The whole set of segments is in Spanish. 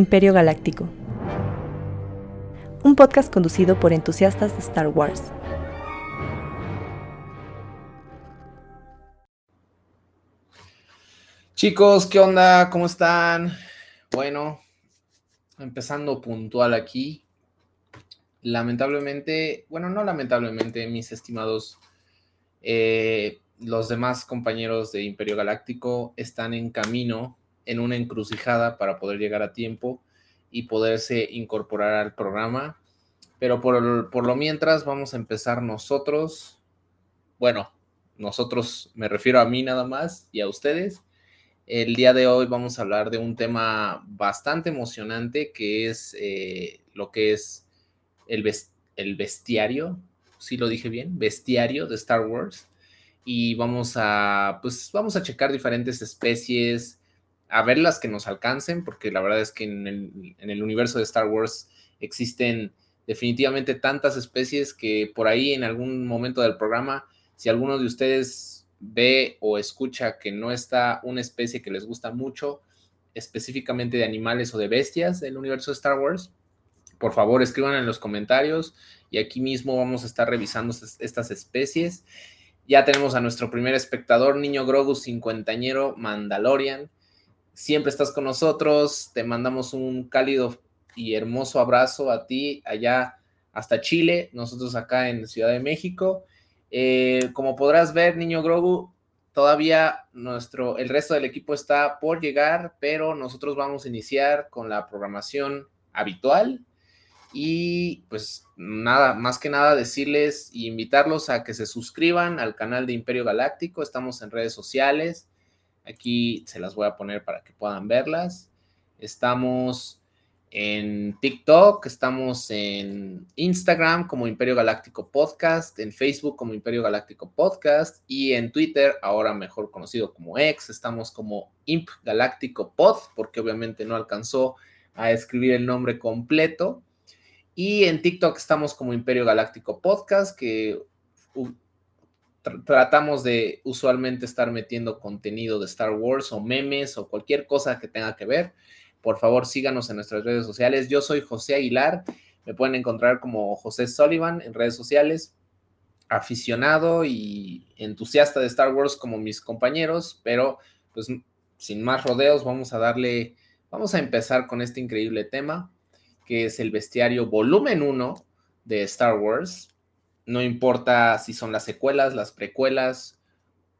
Imperio Galáctico. Un podcast conducido por entusiastas de Star Wars. Chicos, ¿qué onda? ¿Cómo están? Bueno, empezando puntual aquí. Lamentablemente, bueno, no lamentablemente, mis estimados, eh, los demás compañeros de Imperio Galáctico están en camino en una encrucijada para poder llegar a tiempo y poderse incorporar al programa. Pero por, por lo mientras vamos a empezar nosotros. Bueno, nosotros me refiero a mí nada más y a ustedes. El día de hoy vamos a hablar de un tema bastante emocionante que es eh, lo que es el, el bestiario, si lo dije bien, bestiario de Star Wars. Y vamos a, pues vamos a checar diferentes especies, a ver las que nos alcancen, porque la verdad es que en el, universo de Star Wars existen definitivamente tantas especies que por ahí en algún momento del programa, si alguno de ustedes ve o escucha que no está una especie que les gusta mucho, específicamente de animales o de bestias del universo de Star Wars, por favor escriban en los comentarios y aquí mismo vamos a estar revisando estas especies. Ya tenemos a nuestro primer espectador, Niño Grogu, cincuentañero Mandalorian Siempre estás con nosotros. Te mandamos un cálido y hermoso abrazo a ti allá hasta Chile, nosotros acá en Ciudad de México. Eh, como podrás ver, niño Grogu, todavía nuestro, el resto del equipo está por llegar, pero nosotros vamos a iniciar con la programación habitual. Y pues nada, más que nada decirles e invitarlos a que se suscriban al canal de Imperio Galáctico. Estamos en redes sociales. Aquí se las voy a poner para que puedan verlas. Estamos en TikTok, estamos en Instagram como Imperio Galáctico Podcast, en Facebook como Imperio Galáctico Podcast y en Twitter, ahora mejor conocido como X, estamos como Imp Galáctico Pod, porque obviamente no alcanzó a escribir el nombre completo. Y en TikTok estamos como Imperio Galáctico Podcast, que tratamos de usualmente estar metiendo contenido de Star Wars o memes o cualquier cosa que tenga que ver. Por favor, síganos en nuestras redes sociales. Yo soy José Aguilar. Me pueden encontrar como José Sullivan en redes sociales. Aficionado y entusiasta de Star Wars como mis compañeros, pero pues sin más rodeos, vamos a darle, vamos a empezar con este increíble tema, que es el bestiario volumen 1 de Star Wars. No importa si son las secuelas, las precuelas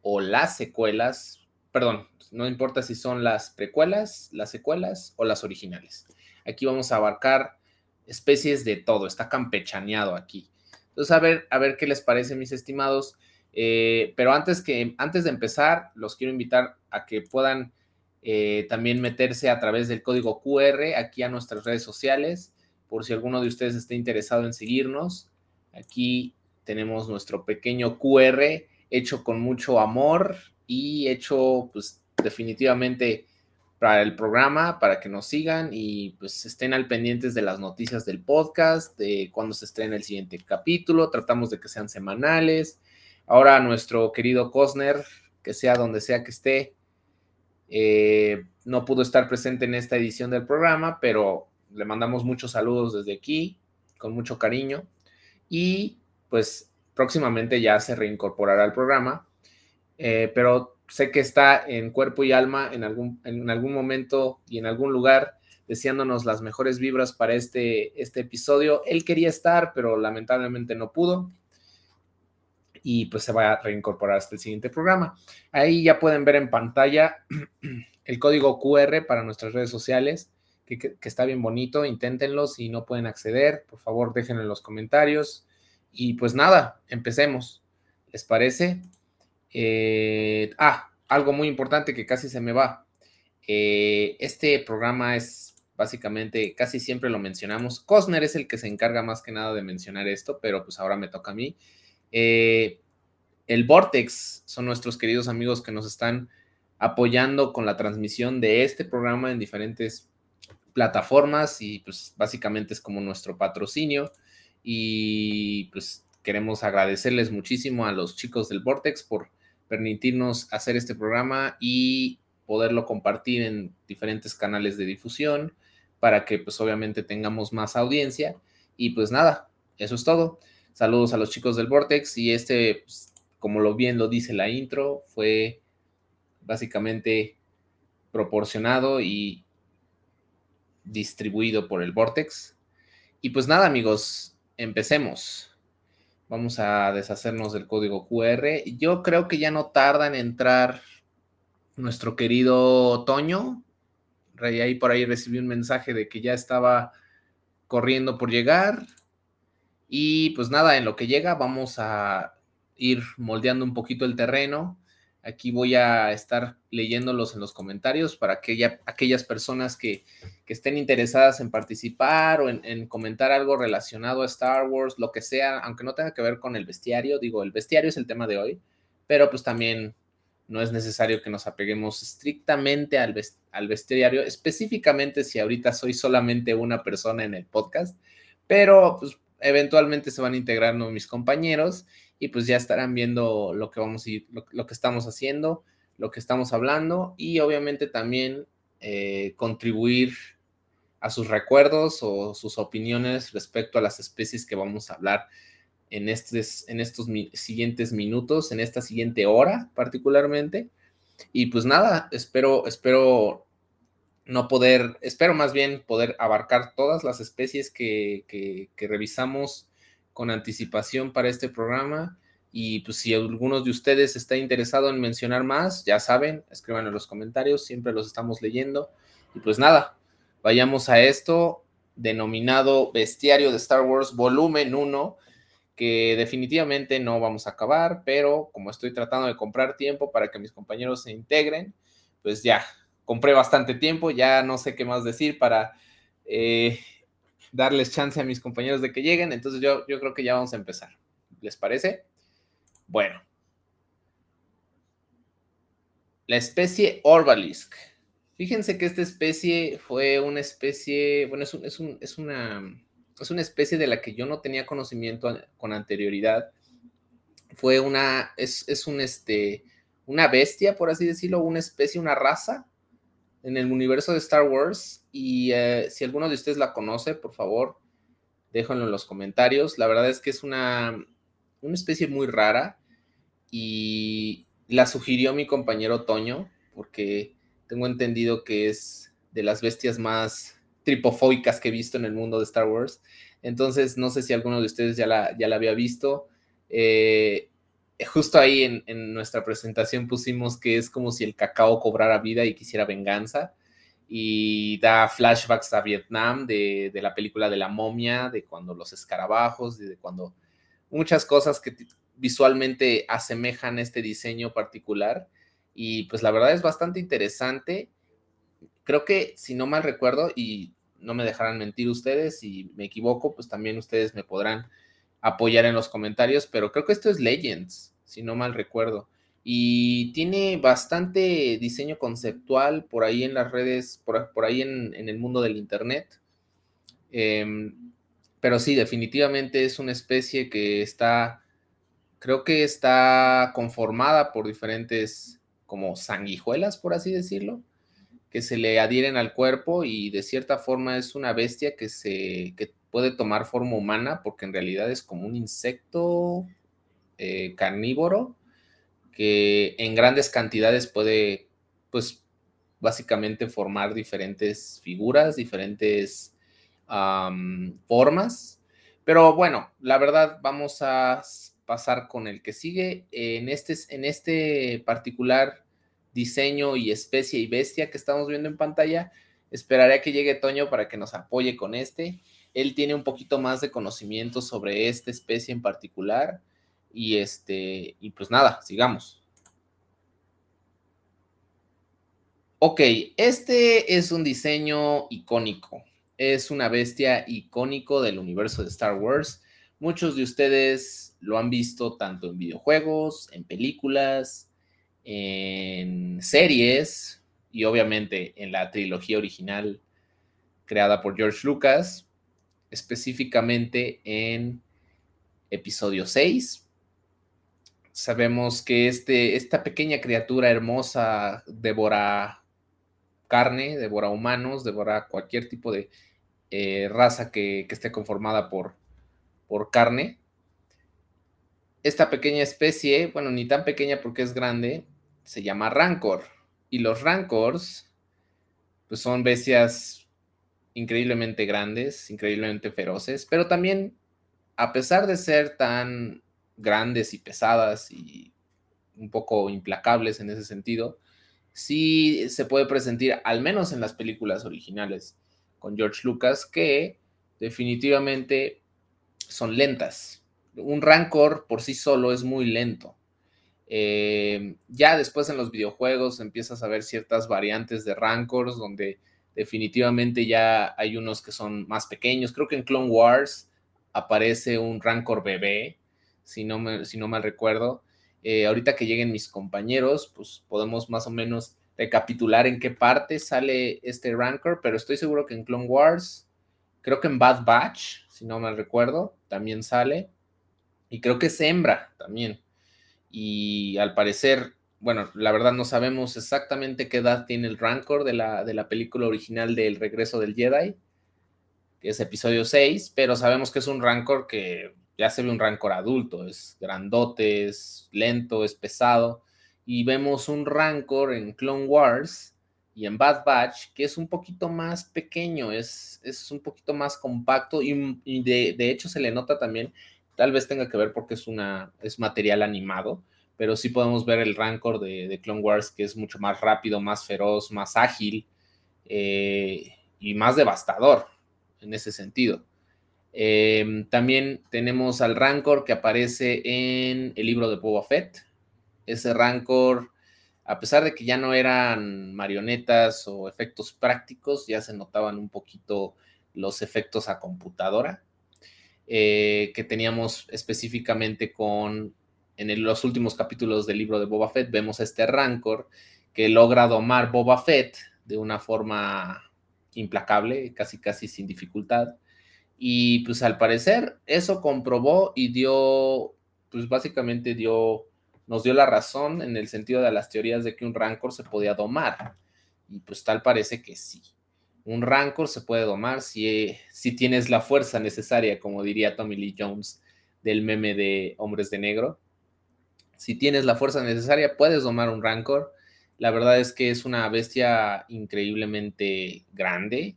o las secuelas, perdón, no importa si son las precuelas, las secuelas o las originales. Aquí vamos a abarcar especies de todo, está campechaneado aquí. Entonces, a ver, a ver qué les parece, mis estimados. Eh, pero antes, que, antes de empezar, los quiero invitar a que puedan eh, también meterse a través del código QR aquí a nuestras redes sociales, por si alguno de ustedes está interesado en seguirnos. Aquí tenemos nuestro pequeño QR hecho con mucho amor y hecho pues definitivamente para el programa, para que nos sigan y pues estén al pendientes de las noticias del podcast, de cuándo se estrena el siguiente capítulo, tratamos de que sean semanales. Ahora nuestro querido Cosner, que sea donde sea que esté, eh, no pudo estar presente en esta edición del programa, pero le mandamos muchos saludos desde aquí, con mucho cariño. Y pues próximamente ya se reincorporará al programa, eh, pero sé que está en cuerpo y alma en algún, en algún momento y en algún lugar deseándonos las mejores vibras para este, este episodio. Él quería estar, pero lamentablemente no pudo. Y pues se va a reincorporar hasta el siguiente programa. Ahí ya pueden ver en pantalla el código QR para nuestras redes sociales, que, está bien bonito. Inténtenlo. Si no pueden acceder, por favor déjenlo en los comentarios. Y pues nada, empecemos. ¿Les parece? Eh, ah, algo muy importante que casi se me va. Eh, este programa es básicamente, casi siempre lo mencionamos. Cosner es el que se encarga más que nada de mencionar esto, pero pues ahora me toca a mí. Eh, el Vortex son nuestros queridos amigos que nos están apoyando con la transmisión de este programa en diferentes plataformas y pues básicamente es como nuestro patrocinio y pues queremos agradecerles muchísimo a los chicos del Vortex por permitirnos hacer este programa y poderlo compartir en diferentes canales de difusión para que pues obviamente tengamos más audiencia. Y pues nada, eso es todo. Saludos a los chicos del Vortex y este, pues, como lo bien lo dice la intro, fue básicamente proporcionado y distribuido por el Vortex. Y pues nada, amigos, empecemos. Vamos a deshacernos del código QR. Yo creo que ya no tarda en entrar nuestro querido Toño. Ahí por ahí recibí un mensaje de que ya estaba corriendo por llegar. Y pues nada, en lo que llega vamos a ir moldeando un poquito el terreno. Aquí voy a estar leyéndolos en los comentarios para aquellas personas que, estén interesadas en participar o en, comentar algo relacionado a Star Wars, lo que sea, aunque no tenga que ver con el bestiario. Digo, el bestiario es el tema de hoy, pero pues también no es necesario que nos apeguemos estrictamente al, al bestiario, específicamente si ahorita soy solamente una persona en el podcast, pero pues eventualmente se van a integrar mis compañeros y pues ya estarán viendo lo que vamos a ir, lo, que estamos haciendo, lo que estamos hablando y obviamente también eh, contribuir a sus recuerdos o sus opiniones respecto a las especies que vamos a hablar en, estos, en estos siguientes minutos, en esta siguiente hora particularmente. Y pues nada, espero, espero no poder, espero más bien poder abarcar todas las especies que revisamos con anticipación para este programa. Y pues si algunos de ustedes está interesado en mencionar más, ya saben, escriban en los comentarios, siempre los estamos leyendo. Y pues nada, vayamos a esto denominado Bestiario de Star Wars Volumen 1, que definitivamente no vamos a acabar, pero como estoy tratando de comprar tiempo para que mis compañeros se integren, pues ya, compré bastante tiempo, ya no sé qué más decir para eh, darles chance a mis compañeros de que lleguen. Entonces yo, yo creo que ya vamos a empezar. ¿Les parece? Bueno. La especie Orbalisk. Fíjense que esta especie fue una especie, bueno, es, es, es, una, es una especie de la que yo no tenía conocimiento con anterioridad. Fue una, es, es un, este, una bestia, por así decirlo, una especie, una raza en el universo de Star Wars. Y eh, si alguno de ustedes la conoce, por favor, déjenlo en los comentarios. La verdad es que es una, una especie muy rara y la sugirió mi compañero Toño, porque tengo entendido que es de las bestias más tripofóbicas que he visto en el mundo de Star Wars. Entonces, no sé si alguno de ustedes ya la, ya la había visto. Eh, justo ahí en, nuestra presentación pusimos que es como si el cacao cobrara vida y quisiera venganza. Y da flashbacks a Vietnam de, la película de la momia, de cuando los escarabajos, de cuando muchas cosas que visualmente asemejan este diseño particular. Y pues la verdad es bastante interesante. Creo que, si no mal recuerdo, y no me dejarán mentir ustedes, si me equivoco, pues también ustedes me podrán apoyar en los comentarios, pero creo que esto es Legends, si no mal recuerdo. Y tiene bastante diseño conceptual por ahí en las redes, por, ahí en, el mundo del Internet. Em, pero sí, definitivamente es una especie que está, creo que está conformada por diferentes como sanguijuelas, por así decirlo, que se le adhieren al cuerpo y de cierta forma es una bestia que se puede tomar forma humana porque en realidad es como un insecto eh, carnívoro que en grandes cantidades puede, pues, básicamente formar diferentes figuras, diferentes formas. Pero bueno, la verdad, vamos a pasar con el que sigue. En este, en este particular diseño y especie y bestia que estamos viendo en pantalla, esperaré a que llegue Toño para que nos apoye con este. Él tiene un poquito más de conocimiento sobre esta especie en particular. Y este, y pues nada, sigamos. Ok, este es un diseño icónico. Es una bestia icónico del universo de Star Wars. Muchos de ustedes lo han visto tanto en videojuegos, en películas, en series y obviamente en la trilogía original creada por George Lucas específicamente en episodio 6. Sabemos que este, esta pequeña criatura hermosa devora carne, devora humanos, devora cualquier tipo de eh, raza que, esté conformada por, por carne. Esta pequeña especie, bueno, ni tan pequeña porque es grande, se llama rancor. Y los rancors, pues son bestias increíblemente grandes, increíblemente feroces, pero también, a pesar de ser tan grandes y pesadas y un poco implacables en ese sentido, sí se puede presentar, al menos en las películas originales con George Lucas, que definitivamente son lentas. Un Rancor por sí solo es muy lento. Eh, ya después en los videojuegos empiezas a ver ciertas variantes de Rancors donde definitivamente ya hay unos que son más pequeños. Creo que en Clone Wars aparece un Rancor bebé, si no, me, si no mal recuerdo. Eh, ahorita que lleguen mis compañeros, pues podemos más o menos recapitular en qué parte sale este Rancor, pero estoy seguro que en Clone Wars, creo que en Bad Batch, si no mal recuerdo, también sale. Y creo que es hembra también. Y al parecer, bueno, la verdad no sabemos exactamente qué edad tiene el Rancor de la, de la película original del Regreso del Jedi, que es episodio 6, pero sabemos que es un Rancor que ya se ve un Rancor adulto, es grandote, es lento, es pesado, y vemos un Rancor en Clone Wars y en Bad Batch que es un poquito más pequeño, es, es un poquito más compacto y, de, hecho se le nota también, tal vez tenga que ver porque es, una, es material animado, pero sí podemos ver el Rancor de, Clone Wars que es mucho más rápido, más feroz, más ágil eh, y más devastador en ese sentido. Em, también tenemos al Rancor que aparece en el libro de Boba Fett. Ese Rancor, a pesar de que ya no eran marionetas o efectos prácticos, ya se notaban un poquito los efectos a computadora eh, que teníamos específicamente con en los últimos capítulos del libro de Boba Fett. Vemos a este Rancor que logra domar Boba Fett de una forma implacable, casi casi sin dificultad y pues al parecer eso comprobó y dio, pues básicamente dio, nos dio la razón en el sentido de las teorías de que un rancor se podía domar. Y pues tal parece que sí. Un rancor se puede domar si, si tienes la fuerza necesaria, como diría Tommy Lee Jones del meme de Hombres de Negro. Si tienes la fuerza necesaria, puedes domar un rancor. La verdad es que es una bestia increíblemente grande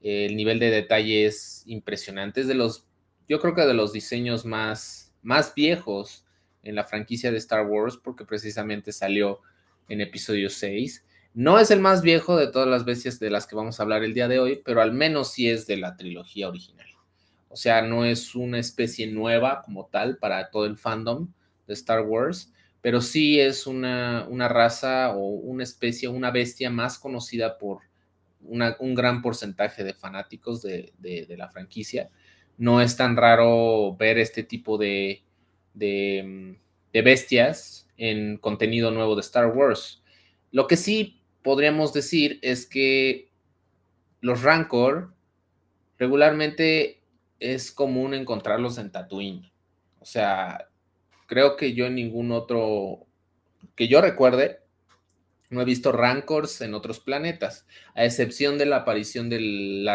el nivel de detalle es impresionante. Es de los, yo creo que de los diseños más, más viejos en la franquicia de Star Wars, porque precisamente salió en episodio 6. No es el más viejo de todas las bestias de las que vamos a hablar el día de hoy, pero al menos sí es de la trilogía original. O sea, no es una especie nueva como tal para todo el fandom de Star Wars, pero sí es una, una raza o una especie, una bestia más conocida por un gran porcentaje de fanáticos de, la franquicia. No es tan raro ver este tipo de, de, bestias en contenido nuevo de Star Wars. Lo que sí podríamos decir es que los Rancor regularmente es común encontrarlos en Tatooine. O sea, creo que yo en ningún otro que yo recuerde, no he visto rancors en otros planetas, a excepción de la aparición del,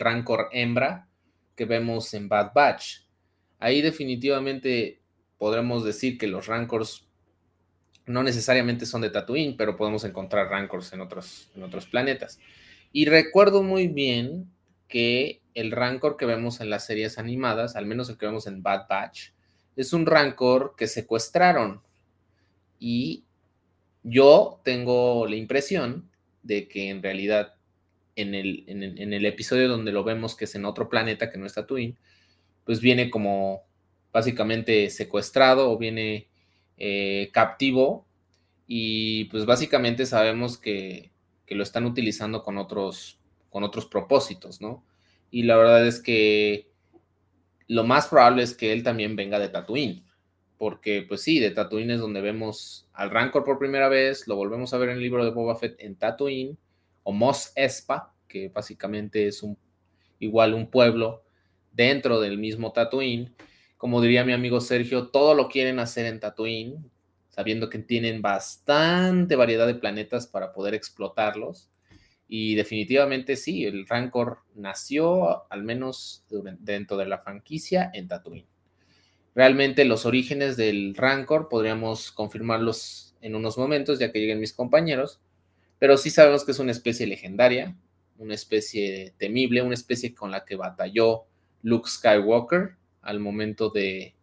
rancor hembra que vemos en Bad Batch. Ahí definitivamente podremos decir que los rancors no necesariamente son de Tatooine, pero podemos encontrar rancors en otros, en otros planetas. Y recuerdo muy bien que el rancor que vemos en las series animadas, al menos el que vemos en Bad Batch, es un rancor que secuestraron y yo tengo la impresión de que en realidad en el, en, episodio donde lo vemos que es en otro planeta que no está Twin, pues viene como básicamente secuestrado o viene eh, captivo y pues básicamente sabemos que, que, lo están utilizando con otros, con otros propósitos, ¿no? Y la verdad es que lo más probable es que él también venga de Tatooine porque pues sí, de Tatooine es donde vemos al Rancor por primera vez, lo volvemos a ver en el libro de Boba Fett en Tatooine, o Mos Espa, que básicamente es un, igual un pueblo dentro del mismo Tatooine. Como diría mi amigo Sergio, todo lo quieren hacer en Tatooine, sabiendo que tienen bastante variedad de planetas para poder explotarlos. Y definitivamente sí, el Rancor nació, al menos dentro de la franquicia, en Tatooine. Realmente los orígenes del Rancor podríamos confirmarlos en unos momentos, ya que lleguen mis compañeros, pero sí sabemos que es una especie legendaria, una especie temible, una especie con la que batalló Luke Skywalker al momento de,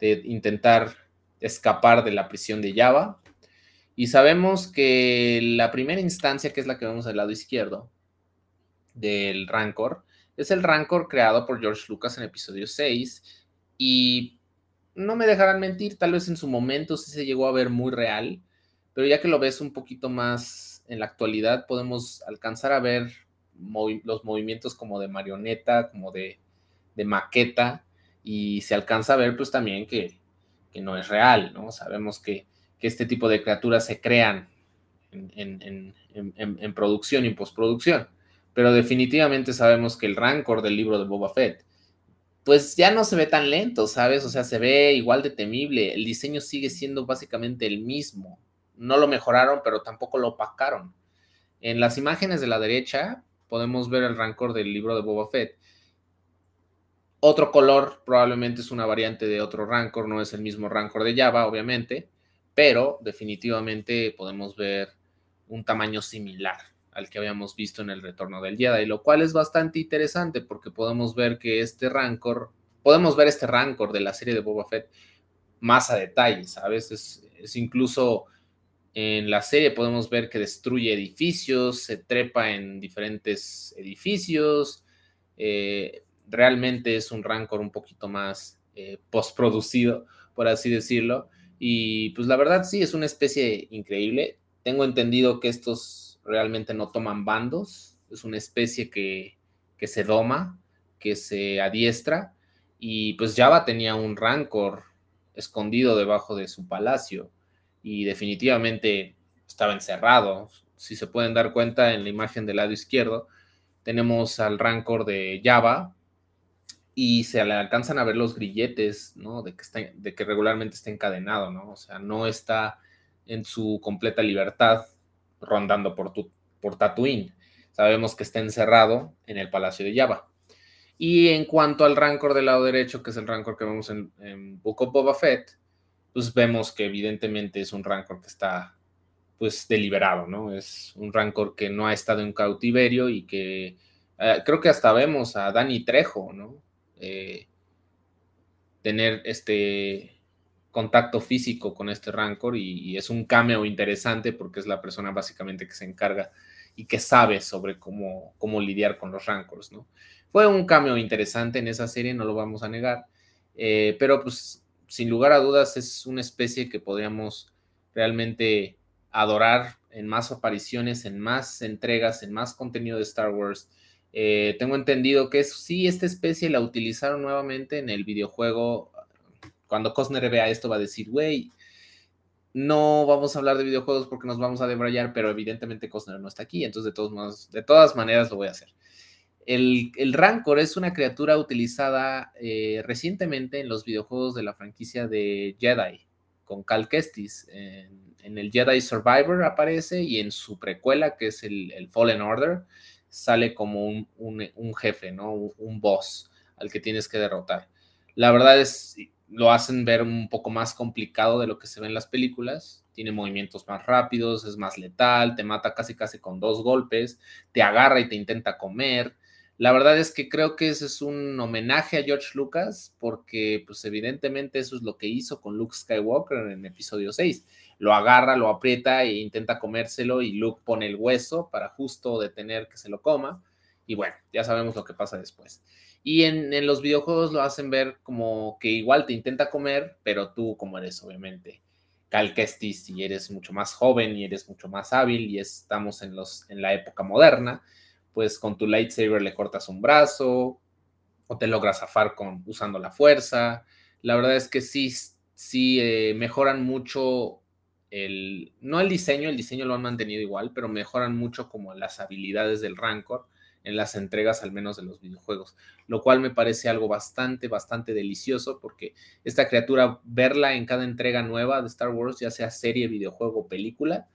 intentar escapar de la prisión de Java. Y sabemos que la primera instancia, que es la que vemos al lado izquierdo del Rancor, es el Rancor creado por George Lucas en episodio 6. Y no me dejarán mentir, tal vez en su momento sí se llegó a ver muy real, pero ya que lo ves un poquito más en la actualidad, podemos alcanzar a ver los movimientos como de marioneta, como de, maqueta, y se alcanza a ver pues también que, no es real, ¿no? Sabemos que, este tipo de criaturas se crean en, en producción y postproducción, pero definitivamente sabemos que el rancor del libro de Boba Fett pues ya no se ve tan lento, ¿sabes? O sea, se ve igual de temible. El diseño sigue siendo básicamente el mismo. No lo mejoraron, pero tampoco lo opacaron. En las imágenes de la derecha podemos ver el rancor del libro de Boba Fett. Otro color probablemente es una variante de otro rancor, no es el mismo rancor de Java, obviamente, pero definitivamente podemos ver un tamaño similar al que habíamos visto en el retorno del Jedi, lo cual es bastante interesante porque podemos ver que este Rancor, podemos ver este Rancor de la serie de Boba Fett más a detalle, ¿sabes? Es, es incluso en la serie podemos ver que destruye edificios, se trepa en diferentes edificios, eh, realmente es un Rancor un poquito más eh, postproducido, por así decirlo, y pues la verdad sí, es una especie increíble. Tengo entendido que estos realmente no toman bandos, es una especie que, se doma, que se adiestra, y pues Java tenía un rancor escondido debajo de su palacio y definitivamente estaba encerrado. Si se pueden dar cuenta en la imagen del lado izquierdo, tenemos al rancor de Java y se le alcanzan a ver los grilletes, ¿no? De que, está, de que regularmente está encadenado, ¿no? O sea, no está en su completa libertad rondando por, por Tatooine. Sabemos que está encerrado en el Palacio de Java. Y en cuanto al rancor del lado derecho, que es el rancor que vemos en, en Boba Fett, pues vemos que evidentemente es un rancor que está pues deliberado, ¿no? Es un rancor que no ha estado en cautiverio y que eh, creo que hasta vemos a Dani Trejo, ¿no? Eh, tener este contacto físico con este Rancor y, es un cameo interesante porque es la persona básicamente que se encarga y que sabe sobre cómo, cómo lidiar con los Rancors, ¿no? Fue un cameo interesante en esa serie, no lo vamos a negar, eh, pero pues sin lugar a dudas es una especie que podríamos realmente adorar en más apariciones, en más entregas, en más contenido de Star Wars. Eh, tengo entendido que sí, esta especie la utilizaron nuevamente en el videojuego cuando Costner vea esto va a decir, güey, no vamos a hablar de videojuegos porque nos vamos a debrayar, pero evidentemente Costner no está aquí, entonces de, todos de todas maneras lo voy a hacer. El, Rancor es una criatura utilizada eh, recientemente en los videojuegos de la franquicia de Jedi, con Cal Kestis. En, el Jedi Survivor aparece y en su precuela, que es el, Fallen Order, sale como un, jefe, ¿no? un boss al que tienes que derrotar. La verdad es, lo hacen ver un poco más complicado de lo que se ve en las películas. Tiene movimientos más rápidos, es más letal, te mata casi casi con dos golpes, te agarra y te intenta comer. La verdad es que creo que ese es un homenaje a George Lucas porque pues evidentemente eso es lo que hizo con Luke Skywalker en episodio 6. Lo agarra, lo aprieta e intenta comérselo y Luke pone el hueso para justo detener que se lo coma. Y bueno, ya sabemos lo que pasa después. Y en, los videojuegos lo hacen ver como que igual te intenta comer, pero tú como eres obviamente Cal Kestis y eres mucho más joven y eres mucho más hábil y estamos en, los, en la época moderna, pues con tu lightsaber le cortas un brazo o te logras zafar con, usando la fuerza. La verdad es que sí, sí eh, mejoran mucho no el diseño, el diseño lo han mantenido igual, pero mejoran mucho como las habilidades del Rancor en las entregas al menos de los videojuegos, lo cual me parece algo bastante, bastante delicioso porque esta criatura, verla en cada entrega nueva de Star Wars, ya sea serie, videojuego película,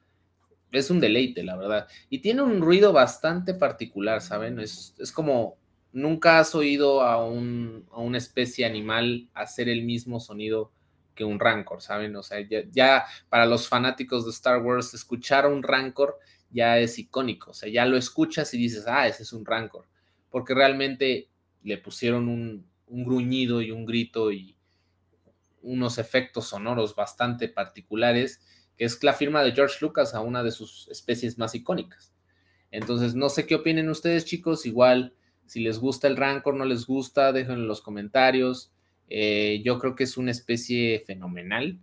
es un deleite, la verdad. Y tiene un ruido bastante particular, ¿saben? Es, es como nunca has oído a, un, a, una especie animal hacer el mismo sonido que un rancor, ¿saben? O sea, ya, para los fanáticos de Star Wars, escuchar un rancor ya es icónico, o sea, ya lo escuchas y dices, ah, ese es un rancor, porque realmente le pusieron un, un gruñido y un grito y unos efectos sonoros bastante particulares, que es la firma de George Lucas a una de sus especies más icónicas. Entonces, no sé qué opinen ustedes, chicos, igual si les gusta el Rancor, no les gusta, déjenlo en los comentarios. Eh, yo creo que es una especie fenomenal.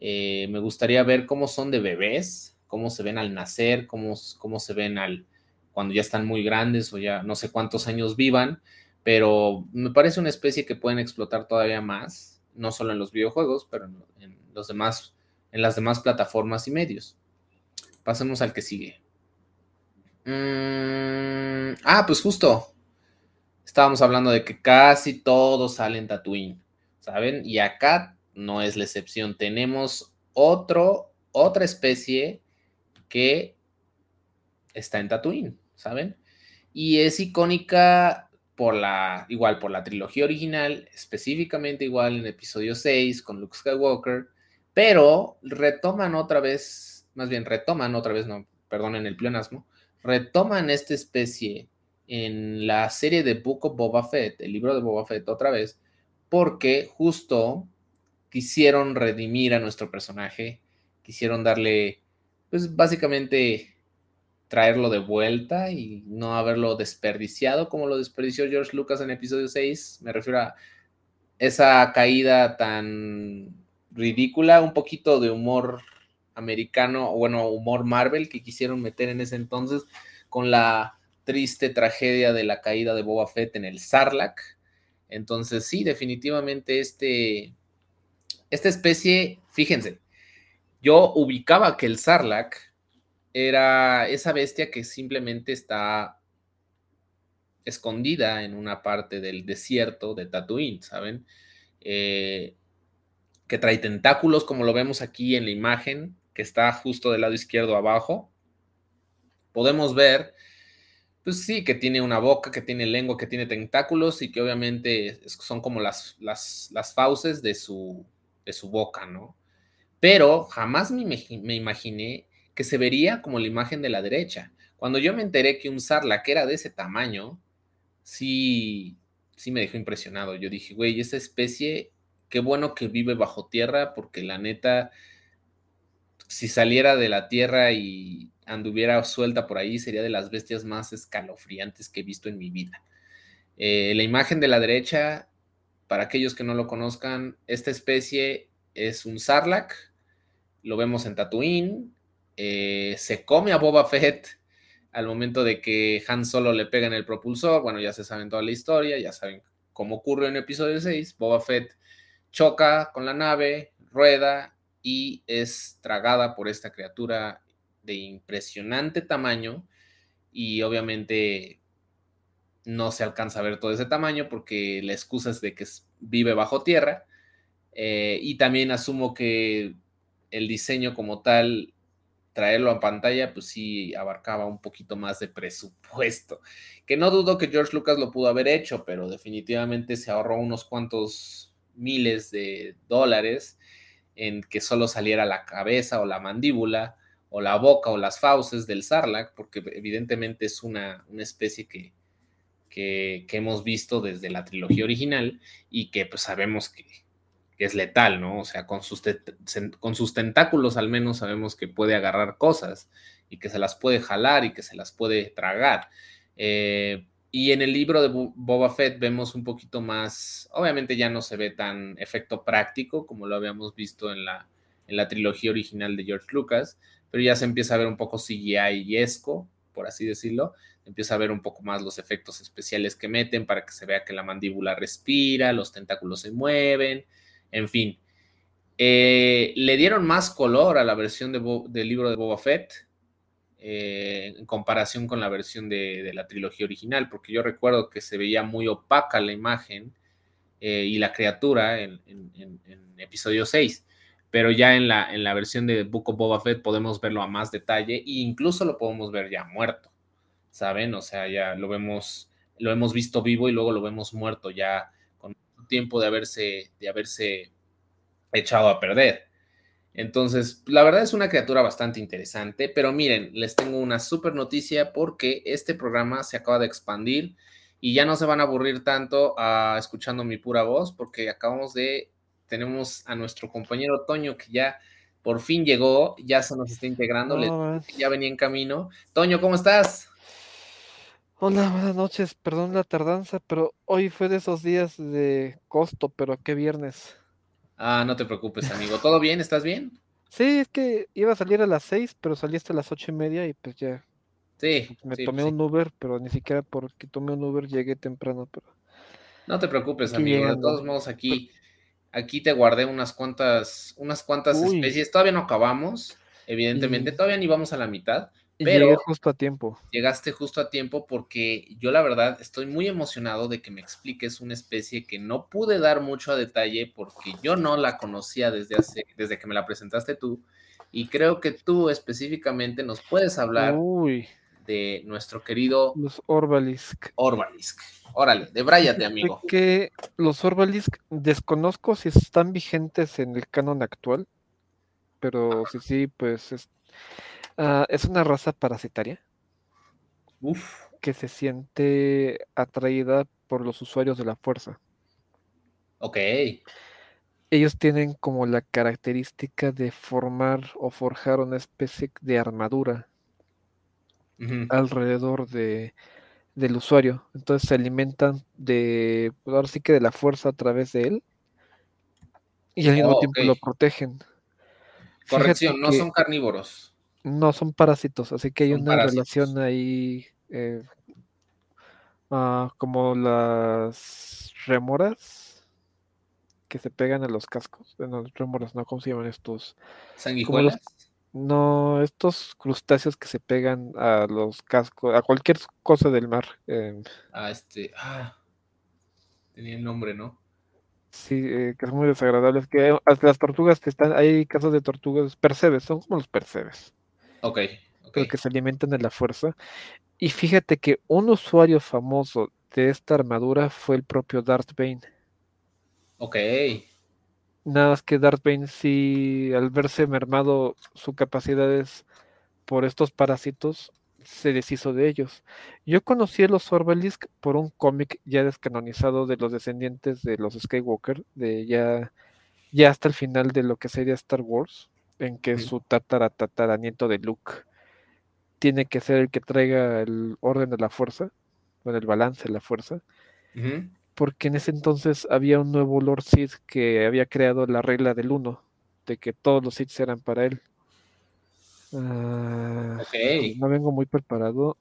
Eh, me gustaría ver cómo son de bebés, cómo se ven al nacer, cómo, cómo se ven al cuando ya están muy grandes o ya no sé cuántos años vivan, pero me parece una especie que pueden explotar todavía más, no solo en los videojuegos, pero en, los demás, en las demás plataformas y medios. Pasemos al que sigue. Mm, ah, pues justo, estábamos hablando de que casi todos salen Tatooine, ¿saben? Y acá no es la excepción. Tenemos otra especie que está en Tatooine, ¿saben? Y es icónica por la, igual por la trilogía original, específicamente igual en episodio 6 con Luke Skywalker, pero retoman otra vez, más bien retoman otra vez, no, perdonen el pleonasmo, retoman esta especie en la serie de Book of Boba Fett, el libro de Boba Fett otra vez, porque justo quisieron redimir a nuestro personaje, quisieron darle, pues básicamente traerlo de vuelta y no haberlo desperdiciado como lo desperdició George Lucas en episodio 6. Me refiero a esa caída tan ridícula, un poquito de humor americano, bueno, humor Marvel que quisieron meter en ese entonces con la triste tragedia de la caída de Boba Fett en el Sarlacc. Entonces, sí, definitivamente este, esta especie, fíjense, yo ubicaba que el Sarlacc era esa bestia que simplemente está escondida en una parte del desierto de Tatooine, ¿saben? Eh, que trae tentáculos, como lo vemos aquí en la imagen, que está justo del lado izquierdo abajo. Podemos ver pues sí, que tiene una boca, que tiene lengua, que tiene tentáculos y que obviamente son como las, las, las fauces de su, de su boca, ¿no? Pero jamás me, me, imaginé que se vería como la imagen de la derecha. Cuando yo me enteré que un sarlacc era de ese tamaño, sí, sí me dejó impresionado. Yo dije, güey, esa especie, qué bueno que vive bajo tierra, porque la neta, si saliera de la tierra y anduviera suelta por ahí, sería de las bestias más escalofriantes que he visto en mi vida. Eh, la imagen de la derecha, para aquellos que no lo conozcan, esta especie es un sarlacc, lo vemos en Tatooine, eh, se come a Boba Fett al momento de que Han Solo le pega en el propulsor, bueno, ya se saben toda la historia, ya saben cómo ocurre en episodio 6, Boba Fett choca con la nave, rueda y es tragada por esta criatura de impresionante tamaño y obviamente no se alcanza a ver todo ese tamaño porque la excusa es de que vive bajo tierra eh, y también asumo que el diseño como tal, traerlo a pantalla, pues sí abarcaba un poquito más de presupuesto, que no dudo que George Lucas lo pudo haber hecho, pero definitivamente se ahorró unos cuantos miles de dólares en que solo saliera la cabeza o la mandíbula o la boca o las fauces del sarlacc, porque evidentemente es una, especie que, que, hemos visto desde la trilogía original y que pues sabemos que, es letal, ¿no? O sea, con sus, con sus tentáculos al menos sabemos que puede agarrar cosas y que se las puede jalar y que se las puede tragar. Eh, y en el libro de Boba Fett vemos un poquito más, obviamente ya no se ve tan efecto práctico como lo habíamos visto en la, en la trilogía original de George Lucas, pero ya se empieza a ver un poco CGI-esco, por así decirlo, empieza a ver un poco más los efectos especiales que meten para que se vea que la mandíbula respira, los tentáculos se mueven, en fin. Eh, le dieron más color a la versión del libro de Boba Fett eh, en comparación con la versión de, la trilogía original, porque yo recuerdo que se veía muy opaca la imagen eh, y la criatura en, en episodio 6 pero ya en la, en la versión de Book of Boba Fett podemos verlo a más detalle e incluso lo podemos ver ya muerto, ¿saben? O sea, ya lo vemos, lo hemos visto vivo y luego lo vemos muerto ya con tiempo de haberse, de haberse echado a perder. Entonces, la verdad es una criatura bastante interesante, pero miren, les tengo una súper noticia porque este programa se acaba de expandir y ya no se van a aburrir tanto a escuchando mi pura voz porque acabamos de, tenemos a nuestro compañero Toño que ya por fin llegó, ya se nos está integrando, ya venía en camino. Toño, ¿cómo estás? Hola, buenas noches, perdón la tardanza, pero hoy fue de esos días de costo, pero qué viernes. Ah, no te preocupes, amigo. ¿Todo bien? ¿Estás bien? Sí, es que iba a salir a las seis, pero salí hasta las ocho y media y pues ya. Sí. Me sí, tomé sí. un Uber, pero ni siquiera porque tomé un Uber llegué temprano, pero. No te preocupes, amigo. De todos modos, aquí, aquí te guardé unas cuantas, unas cuantas Uy. especies. Todavía no acabamos, evidentemente. Y- Todavía ni vamos a la mitad. Pero- llegué justo a tiempo. Llegaste justo a tiempo porque yo la verdad estoy muy emocionado de que me expliques una especie que no pude dar mucho a detalle porque yo no la conocía desde hace, desde que me la presentaste tú. Y creo que tú específicamente nos puedes hablar Uy, de nuestro querido los Orbalisk. Orbalisk. Órale, debráyate, amigo. Fíjate que los Orbalisk desconozco si están vigentes en el canon actual, pero sí, sí, pues es, ah, es una raza parasitaria Uf, que se siente atraída por los usuarios de la fuerza. ok. Ellos tienen como la característica de formar o forjar una especie de armadura Alrededor de, del usuario. Entonces se alimentan de, pues ahora sí que de la fuerza a través de él y al mismo Oh, tiempo lo protegen. Corrección, Fíjate no son carnívoros. no son parásitos, así que hay Son una parásitos. relación ahí eh, ah, como las remoras que se pegan a los cascos. Bueno, remoras, ¿no? ¿Cómo se llaman estos? Sanguijuelas. No, estos crustáceos que se pegan a los cascos, a cualquier cosa del mar. eh, Ah, este. Ah, tenía el nombre, ¿no? sí, eh, que son muy desagradables. Que hasta las tortugas que están, hay casos de tortugas, percebes, son como los percebes, Ok, ok. pero que se alimentan de la fuerza. Y fíjate que un usuario famoso de esta armadura fue el propio Darth Bane. Ok. Nada más que Darth Bane sí, al verse mermado sus capacidades por estos parásitos, se deshizo de ellos. Yo conocí a los Orbalisk por un cómic ya descanonizado de los descendientes de los Skywalker, de ya, ya hasta el final de lo que sería Star Wars, en que su tatara tatara nieto de Luke tiene que ser el que traiga el orden de la fuerza, bueno, el balance de la fuerza. Porque en ese entonces había un nuevo Lord Sith que había creado la regla del uno, de que todos los Sith eran para él. Ah, Ok. híjole, no vengo muy preparado.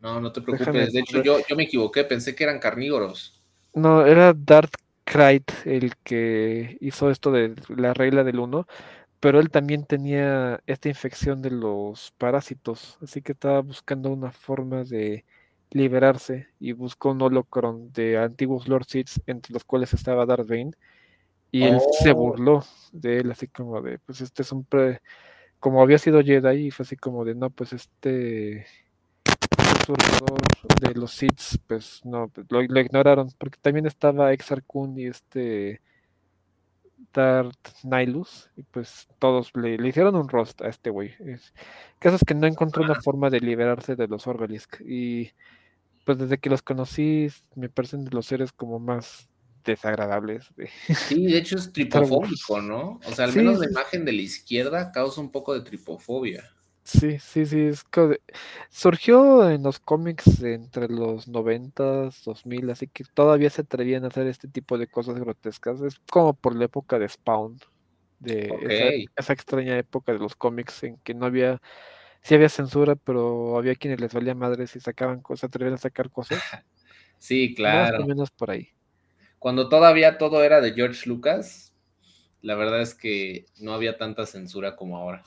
No, no te Déjame preocupes. De hecho, yo, yo me equivoqué, pensé que eran carnívoros. No, era Darth Krayt el que hizo esto de la regla del uno, pero él también tenía esta infección de los parásitos, así que estaba buscando una forma de liberarse y buscó un holocron de antiguos Lord Sith, entre los cuales estaba Darth Bane, y él se Oh. burló de él, así como de, pues este es un pre... como había sido Jedi, y fue así como de, no, pues este usurpador de los Sith, pues no, pues, lo, lo ignoraron, porque también estaba Exar Kun y este Darth Nihilus, y pues todos le, le hicieron un roast a este güey. Es, caso es que no encontró una forma de liberarse de los Orbalisk, y pues desde que los conocí me parecen de los seres como más desagradables. de- Sí, de hecho es tripofóbico, ¿no? O sea, al Sí, menos la imagen de la izquierda causa un poco de tripofobia. Sí, sí, sí, es de- surgió en los cómics entre los 90s, 2000, así que todavía se atrevían a hacer este tipo de cosas grotescas. Es como por la época de Spawn, de esa extraña época de los cómics en que no había, sí había censura, pero había quienes les valía madres y sacaban cosas, atrevían a sacar cosas. Sí, Más claro. o menos por ahí. Cuando todavía todo era de George Lucas, la verdad es que no había tanta censura como ahora.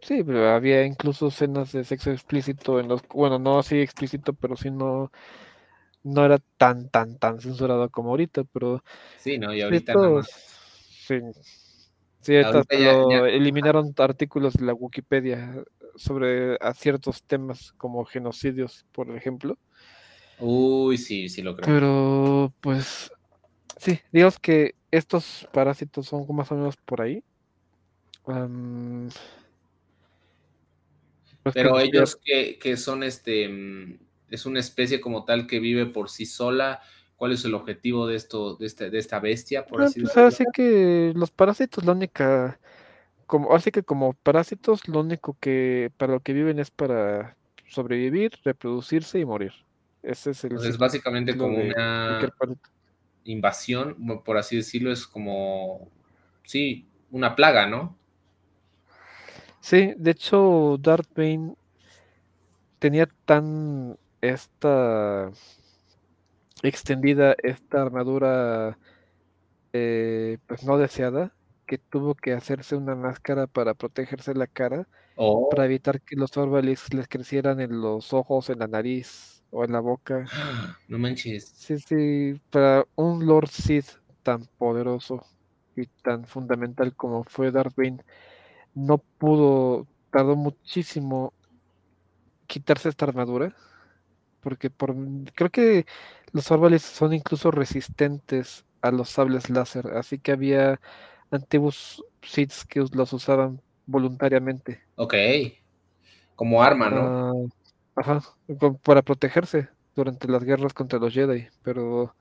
Sí, pero había incluso escenas de sexo explícito en los, bueno, no así explícito, pero sí no, no era tan, tan, tan censurado como ahorita, pero Sí, ¿no? Y ahorita nada todo, más. sí, Sí, eliminaron artículos de la Wikipedia sobre a ciertos temas como genocidios, por ejemplo. Uy, sí, sí lo creo. Pero, pues, sí, digamos que estos parásitos son más o menos por ahí. Pero ellos que, son este, mm, es una especie como tal que vive por sí sola. ¿Cuál es el objetivo de esto, de, este, de esta bestia? Por así, pues, así que los parásitos, la única, como, así que como parásitos, lo único que para lo que viven es para sobrevivir, reproducirse y morir. Ese es el. es básicamente como una invasión, por así decirlo, es como, sí, una plaga, ¿no? Sí, de hecho, Darth Bane tenía tan esta extendida esta armadura eh, pues no deseada que tuvo que hacerse una máscara para protegerse la cara oh. para evitar que los Orbalis les crecieran en los ojos, en la nariz o en la boca. No manches. Sí, sí, para un Lord Sith tan poderoso y tan fundamental como fue Darth Bane, no pudo, tardó muchísimo quitarse esta armadura porque por, creo que los árboles son incluso resistentes a los sables láser, así que había antiguos Siths que los usaban voluntariamente. Ok, como arma, ¿no? Ah, ajá, para protegerse durante las guerras contra los Jedi, pero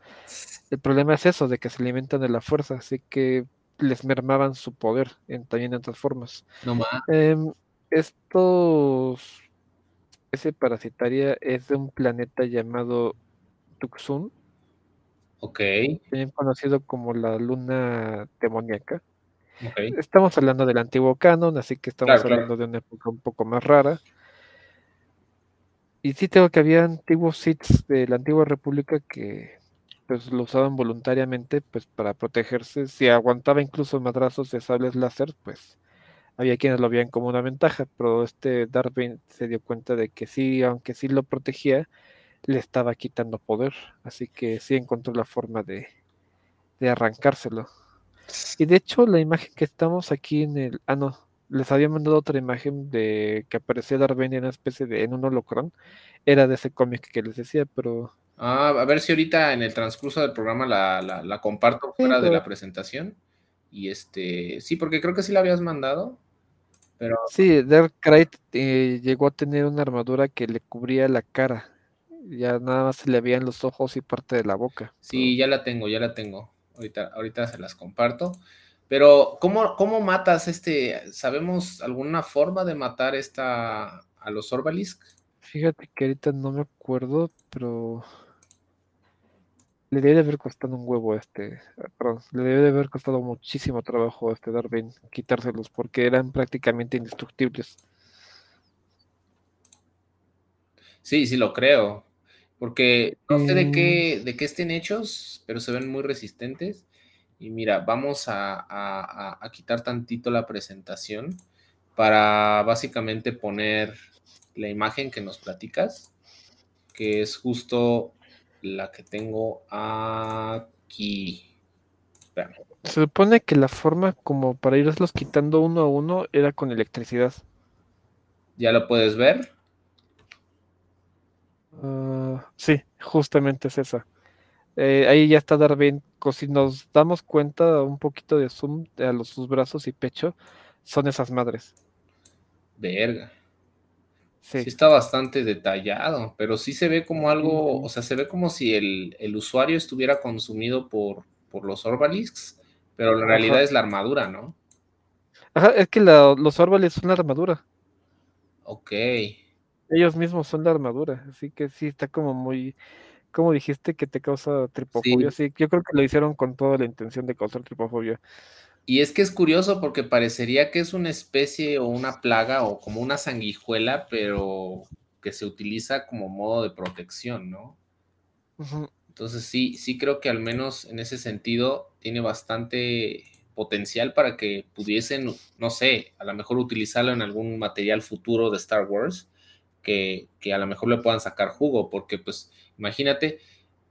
el problema es eso, de que se alimentan de la fuerza, así que les mermaban su poder en, también en otras formas. No más. Em, estos especie parasitaria es de un planeta llamado Tucson. Ok. También conocido como la luna demoníaca. Estamos hablando del antiguo canon, así que estamos hablando de una época un poco más rara. Y sí tengo que había antiguos sits de la antigua república que pues lo usaban voluntariamente pues para protegerse. Si aguantaba incluso madrazos de sables láser, pues había quienes lo veían como una ventaja, pero este Darwin se dio cuenta de que sí, aunque sí lo protegía, le estaba quitando poder, así que sí encontró la forma de, de arrancárselo. Y de hecho, la imagen que estamos aquí en el. Ah, no, les había mandado otra imagen de que aparecía Darwin en una especie de. en un holocron. Era de ese cómic que les decía, pero. Ah, a ver si ahorita en el transcurso del programa la, la, comparto fuera de la presentación. Y este. Sí, porque creo que sí la habías mandado. Sí, Dark Knight eh, llegó a tener una armadura que le cubría la cara. Ya nada más se le veían los ojos y parte de la boca. Sí, ya la tengo, ya la tengo. Ahorita, ahorita se las comparto. Pero, ¿cómo, ¿cómo matas este? ¿Sabemos alguna forma de matar esta a los Orbalisk? Fíjate que ahorita no me acuerdo, pero le debe de haber costado un huevo este, perdón, le debe de haber costado muchísimo trabajo a este Darwin quitárselos porque eran prácticamente indestructibles. Sí, sí lo creo, porque no sé de qué, mm. de qué estén hechos, pero se ven muy resistentes. Y mira, vamos a, a quitar tantito la presentación para básicamente poner la imagen que nos platicas, que es justo la que tengo aquí. Se supone que la forma como para irlos quitando uno a uno era con electricidad. ¿Ya lo puedes ver? Ah, sí, justamente es esa. Eh, ahí ya está Darwin. Si nos damos cuenta un poquito de zoom a los, sus brazos y pecho, son esas madres. Verga. Sí. está bastante detallado, pero sí se ve como algo, o sea, se ve como si el, usuario estuviera consumido por, por los Orbalisks, pero la realidad es la armadura, ¿no? Ajá, es que los Orbalisks son la armadura. Ok. Ellos mismos son la armadura, así que sí está como muy, como dijiste que te causa tripofobia, sí, yo creo que lo hicieron con toda la intención de causar tripofobia. Y es que es curioso porque parecería que es una especie o una plaga o como una sanguijuela, pero que se utiliza como modo de protección, ¿no? Entonces sí, sí creo que al menos en ese sentido tiene bastante potencial para que pudiesen, no sé, a lo mejor utilizarlo en algún material futuro de Star Wars, que, a lo mejor le puedan sacar jugo, porque pues imagínate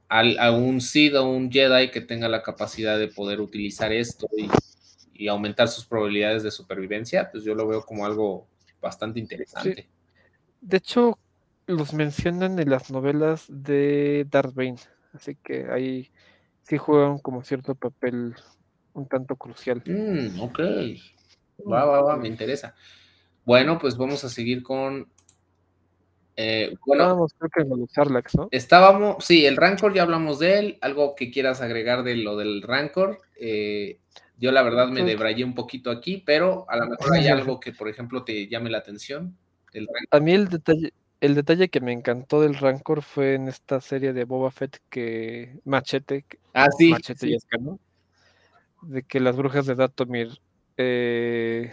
a un Sith o un Jedi que tenga la capacidad de poder utilizar esto y y aumentar sus probabilidades de supervivencia, pues yo lo veo como algo bastante interesante. De hecho, los mencionan en las novelas de Darth Bane, así que ahí sí juegan como cierto papel un tanto crucial. Mm, ok. Va, va, va, me interesa. Bueno, pues vamos a seguir con. Eh, bueno, Estábamos, creo que los ¿no? estábamos. Sí, el Rancor, ya hablamos de él. Algo que quieras agregar de lo del Rancor. Eh, yo, la verdad, me debrayé un poquito aquí, pero a lo mejor hay algo que, por ejemplo, te llame la atención. A mí el detalle, el detalle que me encantó del Rancor fue en esta serie de Boba Fett que Machete, Ah, sí. Machete sí. y Escano, de que las brujas de Datomir eh,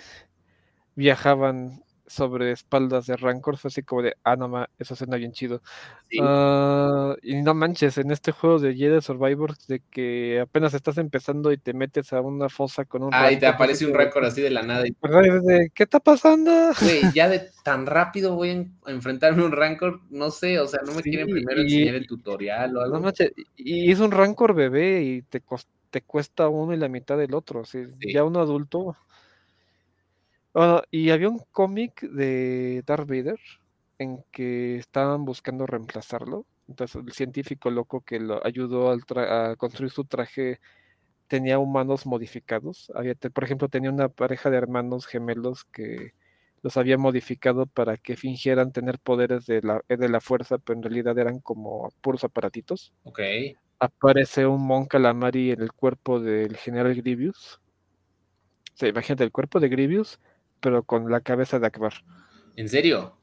viajaban sobre espaldas de Rancor, fue así como de, ah, no ma, eso suena bien chido. sí. Ah, y no manches, en este juego de Jedi Survivors, de que apenas estás empezando y te metes a una fosa con un Ah, y te Rancor, aparece un Rancor así de la nada. y, ¿Qué está pasando? Güey, ya de tan rápido voy a en- a enfrentarme a un Rancor, no sé, o sea, no me Sí, quieren primero y- enseñar el tutorial o algo. No manches, y es un Rancor bebé y te, te cuesta uno y la mitad del otro. Sí. Ya uno adulto. Bueno, y había un cómic de Darth Vader en que estaban buscando reemplazarlo. Entonces, el científico loco que lo ayudó al a construir su traje tenía humanos modificados. Había, por ejemplo, tenía una pareja de hermanos gemelos que los había modificado para que fingieran tener poderes de la, de la fuerza, pero en realidad eran como puros aparatitos Ok. aparece un Mon Calamari en el cuerpo del general Grievous. O sea, imagínate el cuerpo de Grievous, pero con la cabeza de Akbar. ¿En serio?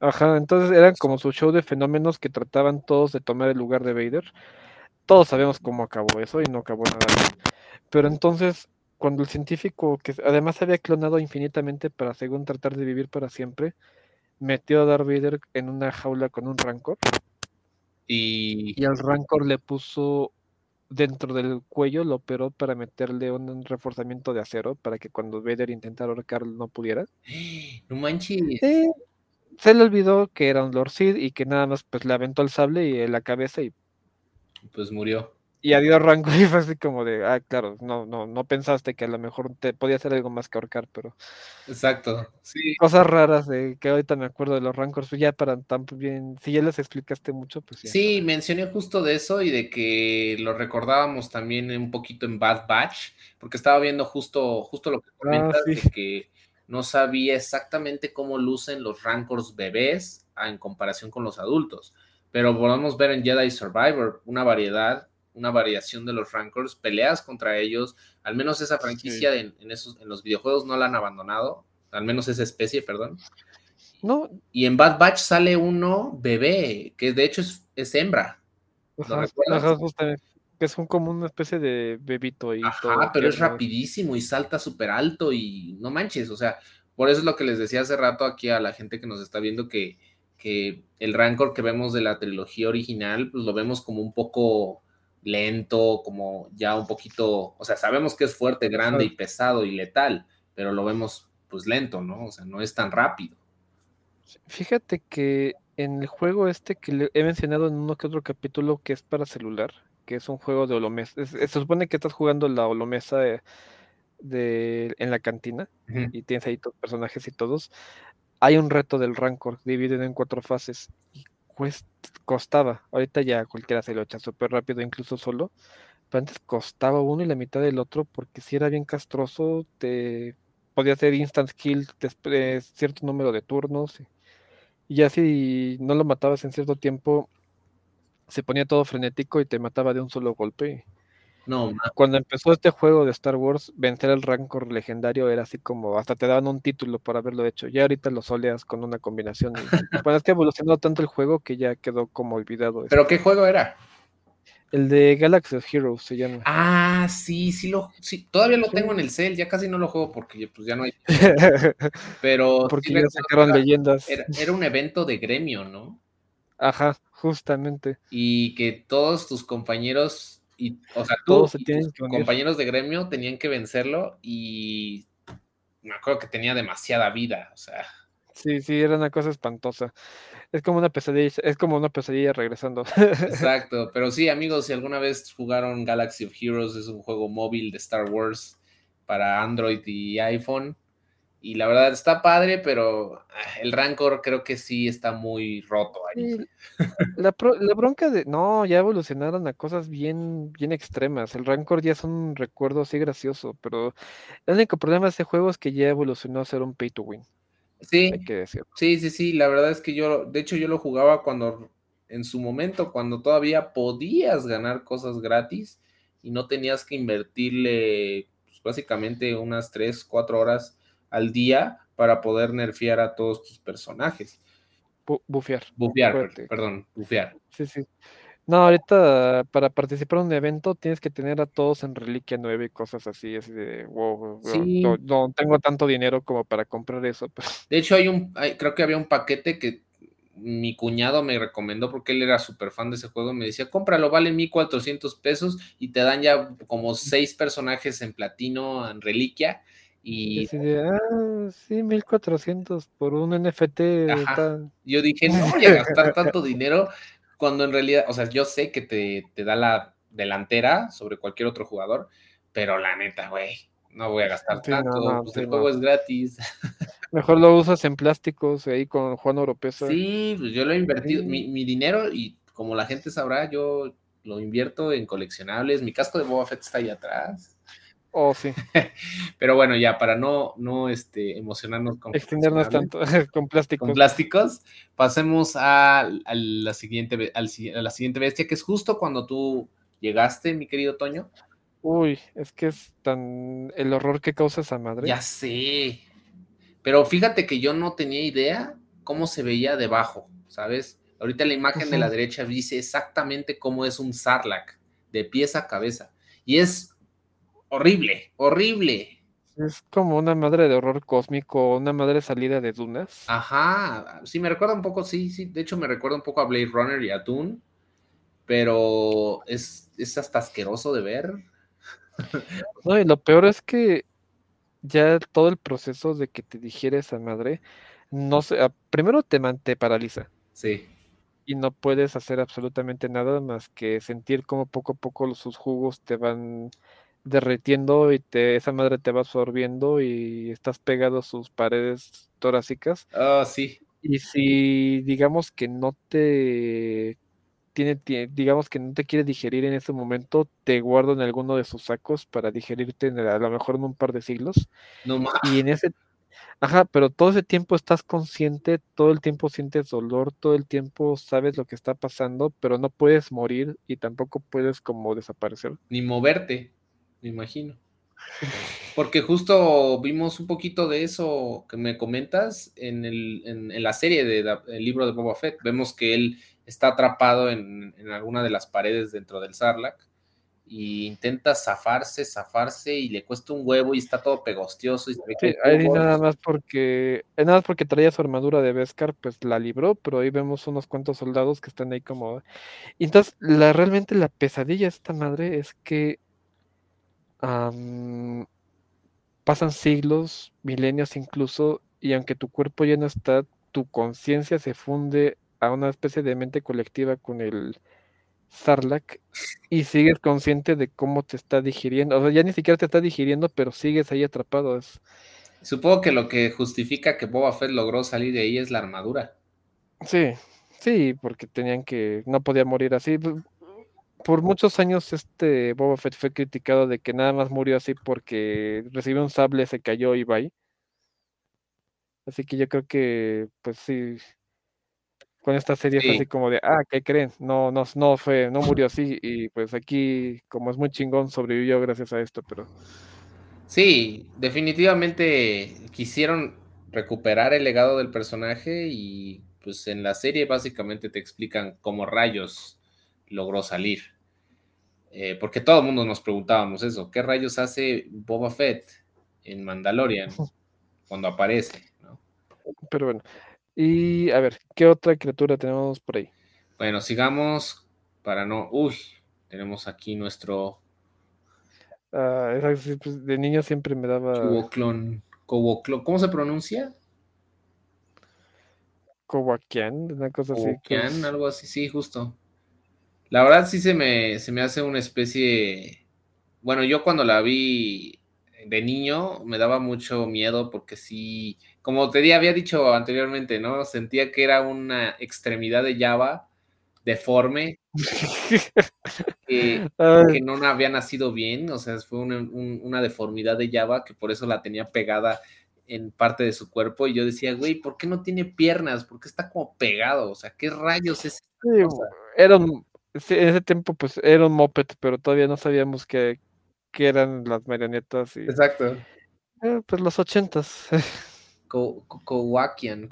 Ajá, entonces eran como su show de fenómenos que trataban todos de tomar el lugar de Vader. Todos sabemos cómo acabó eso y no acabó nada bien. Pero entonces, cuando el científico, que además había clonado infinitamente para, según tratar de vivir para siempre, metió a Darth Vader en una jaula con un rancor. Y, Y al Rancor le puso dentro del cuello, lo operó para meterle un reforzamiento de acero para que cuando Vader intentara ahorcarlo no pudiera. no manches. Eh, se le olvidó que era un Lord Sid y que nada más pues le aventó el sable y en la cabeza y, Pues murió. Y adiós Rancor y fue así como de, ah, claro, no, no, no pensaste que a lo mejor te podía hacer algo más que ahorcar, pero Exacto. Sí. cosas raras de que ahorita me acuerdo de los Rancors, pues ya para tan bien, si ya les explicaste mucho, pues ya. Sí, mencioné justo de eso y de que lo recordábamos también un poquito en Bad Batch, porque estaba viendo justo, justo lo que comentas, sí. de que no sabía exactamente cómo lucen los Rancors bebés en comparación con los adultos. Pero podemos ver en Jedi Survivor una variedad, una variación de los Rancors, peleas contra ellos, al menos esa franquicia en, en esos, en los videojuegos no la han abandonado, al menos esa especie, perdón. No, Y en Bad Batch sale uno bebé, que de hecho es, es hembra. Que es un, como una especie de bebito ahí. Ajá, todo pero es rapidísimo y salta súper alto y no manches, o sea, por eso es lo que les decía hace rato aquí a la gente que nos está viendo que, que el Rancor que vemos de la trilogía original, pues lo vemos como un poco lento, como ya un poquito, o sea, sabemos que es fuerte, grande y pesado y letal, pero lo vemos pues lento, ¿no? O sea, no es tan rápido. Fíjate que en el juego este que le he mencionado en uno que otro capítulo que es para celular, que es un juego de holomesa, es- es- se supone que estás jugando la holomesa de, de- en la cantina y tienes ahí tus personajes y todos. Hay un reto del Rancor dividido en cuatro fases y costaba, ahorita ya cualquiera se lo echa súper rápido, incluso solo, pero antes costaba uno y la mitad del otro porque si era bien castroso, te podía hacer instant kill después de cierto número de turnos. Y ya si no lo matabas en cierto tiempo, se ponía todo frenético y te mataba de un solo golpe. No, Cuando empezó este juego de Star Wars, vencer al Rancor legendario era así como, hasta te daban un título por haberlo hecho. Ya ahorita lo soleas con una combinación. y- bueno, es que evolucionó tanto el juego que ya quedó como olvidado. pero ¿qué juego era? El de Galaxy of Heroes se llama. Ah, sí, sí lo, sí, todavía lo Sí. tengo en el cel, ya casi no lo juego porque pues ya no hay, pero Porque sí ya sacaron era- leyendas. era, era un evento de gremio, ¿no? Ajá, justamente. Y que todos tus compañeros, y, o sea, tú Todos y tus compañeros de gremio tenían que vencerlo y me acuerdo que tenía demasiada vida, o sea, Sí, sí, era una cosa espantosa. Es como una pesadilla, es como una pesadilla regresando. exacto. Pero sí, amigos, si alguna vez jugaron Galaxy of Heroes, es un juego móvil de Star Wars para Android y iPhone. Y la verdad está padre, pero ah, el Rancor creo que sí está muy roto ahí. La, la, bronca de. No, ya evolucionaron a cosas bien, bien extremas. El Rancor ya es un recuerdo así gracioso, pero el único problema de este juego es que ya evolucionó a ser un pay to win. Sí, sí, sí, sí. La verdad es que yo, de hecho, yo lo jugaba cuando, en su momento, cuando todavía podías ganar cosas gratis y no tenías que invertirle pues, básicamente unas 3, 4 horas al día para poder nerfear a todos tus personajes. bufear. Bufear, perdón, bufear. Sí, sí. No, ahorita para participar en un evento tienes que tener a todos en Reliquia 9 y cosas así, así de, wow, no, tengo tanto dinero como para comprar eso. De hecho, hay un, creo que había un paquete que mi cuñado me recomendó porque él era súper fan de ese juego. Me decía, cómpralo, vale 1400 pesos y te dan ya como seis personajes en platino, en reliquia. Y ah, sí, 1400 por un NFT. Yo dije, no voy a gastar tanto dinero cuando en realidad, o sea, yo sé que te, te da la delantera sobre cualquier otro jugador, pero la neta, güey, no voy a gastar tanto, pues, el juego es gratis. Mejor lo usas en plásticos ahí con Juan Oropesa. Sí, pues yo lo he invertido, mi, mi, dinero, y como la gente sabrá, yo lo invierto en coleccionables. Mi casco de Boba Fett está ahí atrás. Oh, sí. Pero bueno, ya para no, no este, emocionarnos con extendernos tanto con plásticos. Con plásticos, pasemos a, la siguiente, a la siguiente bestia, que es justo cuando tú llegaste, mi querido Toño. Uy, es que es tan el horror que causa esa madre. Ya sé. Pero fíjate que yo no tenía idea cómo se veía debajo, ¿sabes? Ahorita la imagen de la derecha dice exactamente cómo es un Sarlacc, de pies a cabeza. Y es horrible, horrible. Es como una madre de horror cósmico, una madre salida de dunas. Ajá, sí, me recuerda un poco, sí, sí, de hecho me recuerda un poco a Blade Runner y a Dune, pero es, es hasta asqueroso de ver. No, y lo peor es que ya todo el proceso de que te digiere esa madre, no sé, primero te, te paraliza. Sí. Y no puedes hacer absolutamente nada más que sentir como poco a poco sus jugos te van derritiendo y te, esa madre te va absorbiendo y estás pegado a sus paredes torácicas. Ah, sí. Y si digamos que no te tiene, digamos que no te quiere digerir en ese momento, te guardo en alguno de sus sacos para digerirte a lo mejor en un par de siglos. No más. Y en ese Ajá, pero todo ese tiempo estás consciente, todo el tiempo sientes dolor, todo el tiempo sabes lo que está pasando, pero no puedes morir y tampoco puedes como desaparecer. Ni moverte me imagino. Porque justo vimos un poquito de eso que me comentas en, el, en, la serie del libro de Boba Fett. Vemos que él está atrapado en, alguna de las paredes dentro del Sarlacc y intenta zafarse, zafarse y le cuesta un huevo y está todo pegostioso. Y ahí nada más porque nada más porque traía su armadura de Beskar, pues la libró, pero ahí vemos unos cuantos soldados que están ahí como... Y entonces, la, realmente la pesadilla de esta madre es que pasan siglos, milenios incluso, y aunque tu cuerpo ya no está, tu conciencia se funde a una especie de mente colectiva con el Sarlacc y sigues consciente de cómo te está digiriendo. O sea, ya ni siquiera te está digiriendo, pero sigues ahí atrapado. Supongo que lo que justifica que Boba Fett logró salir de ahí es la armadura. Sí, sí, porque tenían que, no podía morir así por muchos años este Boba Fett fue criticado de que nada más murió así porque recibió un sable, se cayó y ahí. Así que yo creo que, pues sí, con esta serie fue así como de, ah, ¿qué creen? No, no, no fue, no murió así y pues aquí, como es muy chingón, sobrevivió gracias a esto, pero... Sí, definitivamente quisieron recuperar el legado del personaje y pues en la serie básicamente te explican cómo rayos logró salir. Eh, porque todo el mundo nos preguntábamos eso, ¿qué rayos hace Boba Fett en Mandalorian cuando aparece? Pero bueno, y a ver, ¿qué otra criatura tenemos por ahí? Bueno, sigamos para no... Uy, tenemos aquí nuestro... Ah, pues, de niño siempre me daba... Cuboclon. ¿Cómo se pronuncia? Kowakian, una cosa así. algo así, sí, justo. La verdad sí se me, se me hace una especie... Bueno, yo cuando la vi de niño me daba mucho miedo porque sí, como te había dicho anteriormente, ¿no? Sentía que era una extremidad de Java deforme, que, no había nacido bien, o sea, fue una, una, deformidad de Java que por eso la tenía pegada en parte de su cuerpo y yo decía, güey, ¿por qué no tiene piernas? ¿Por qué está como pegado? O sea, ¿qué rayos es? era un, en ese tiempo pues era un moped, pero todavía no sabíamos que, eran las marionetas. Y, Exacto. Eh, pues los ochentas. Kowakian,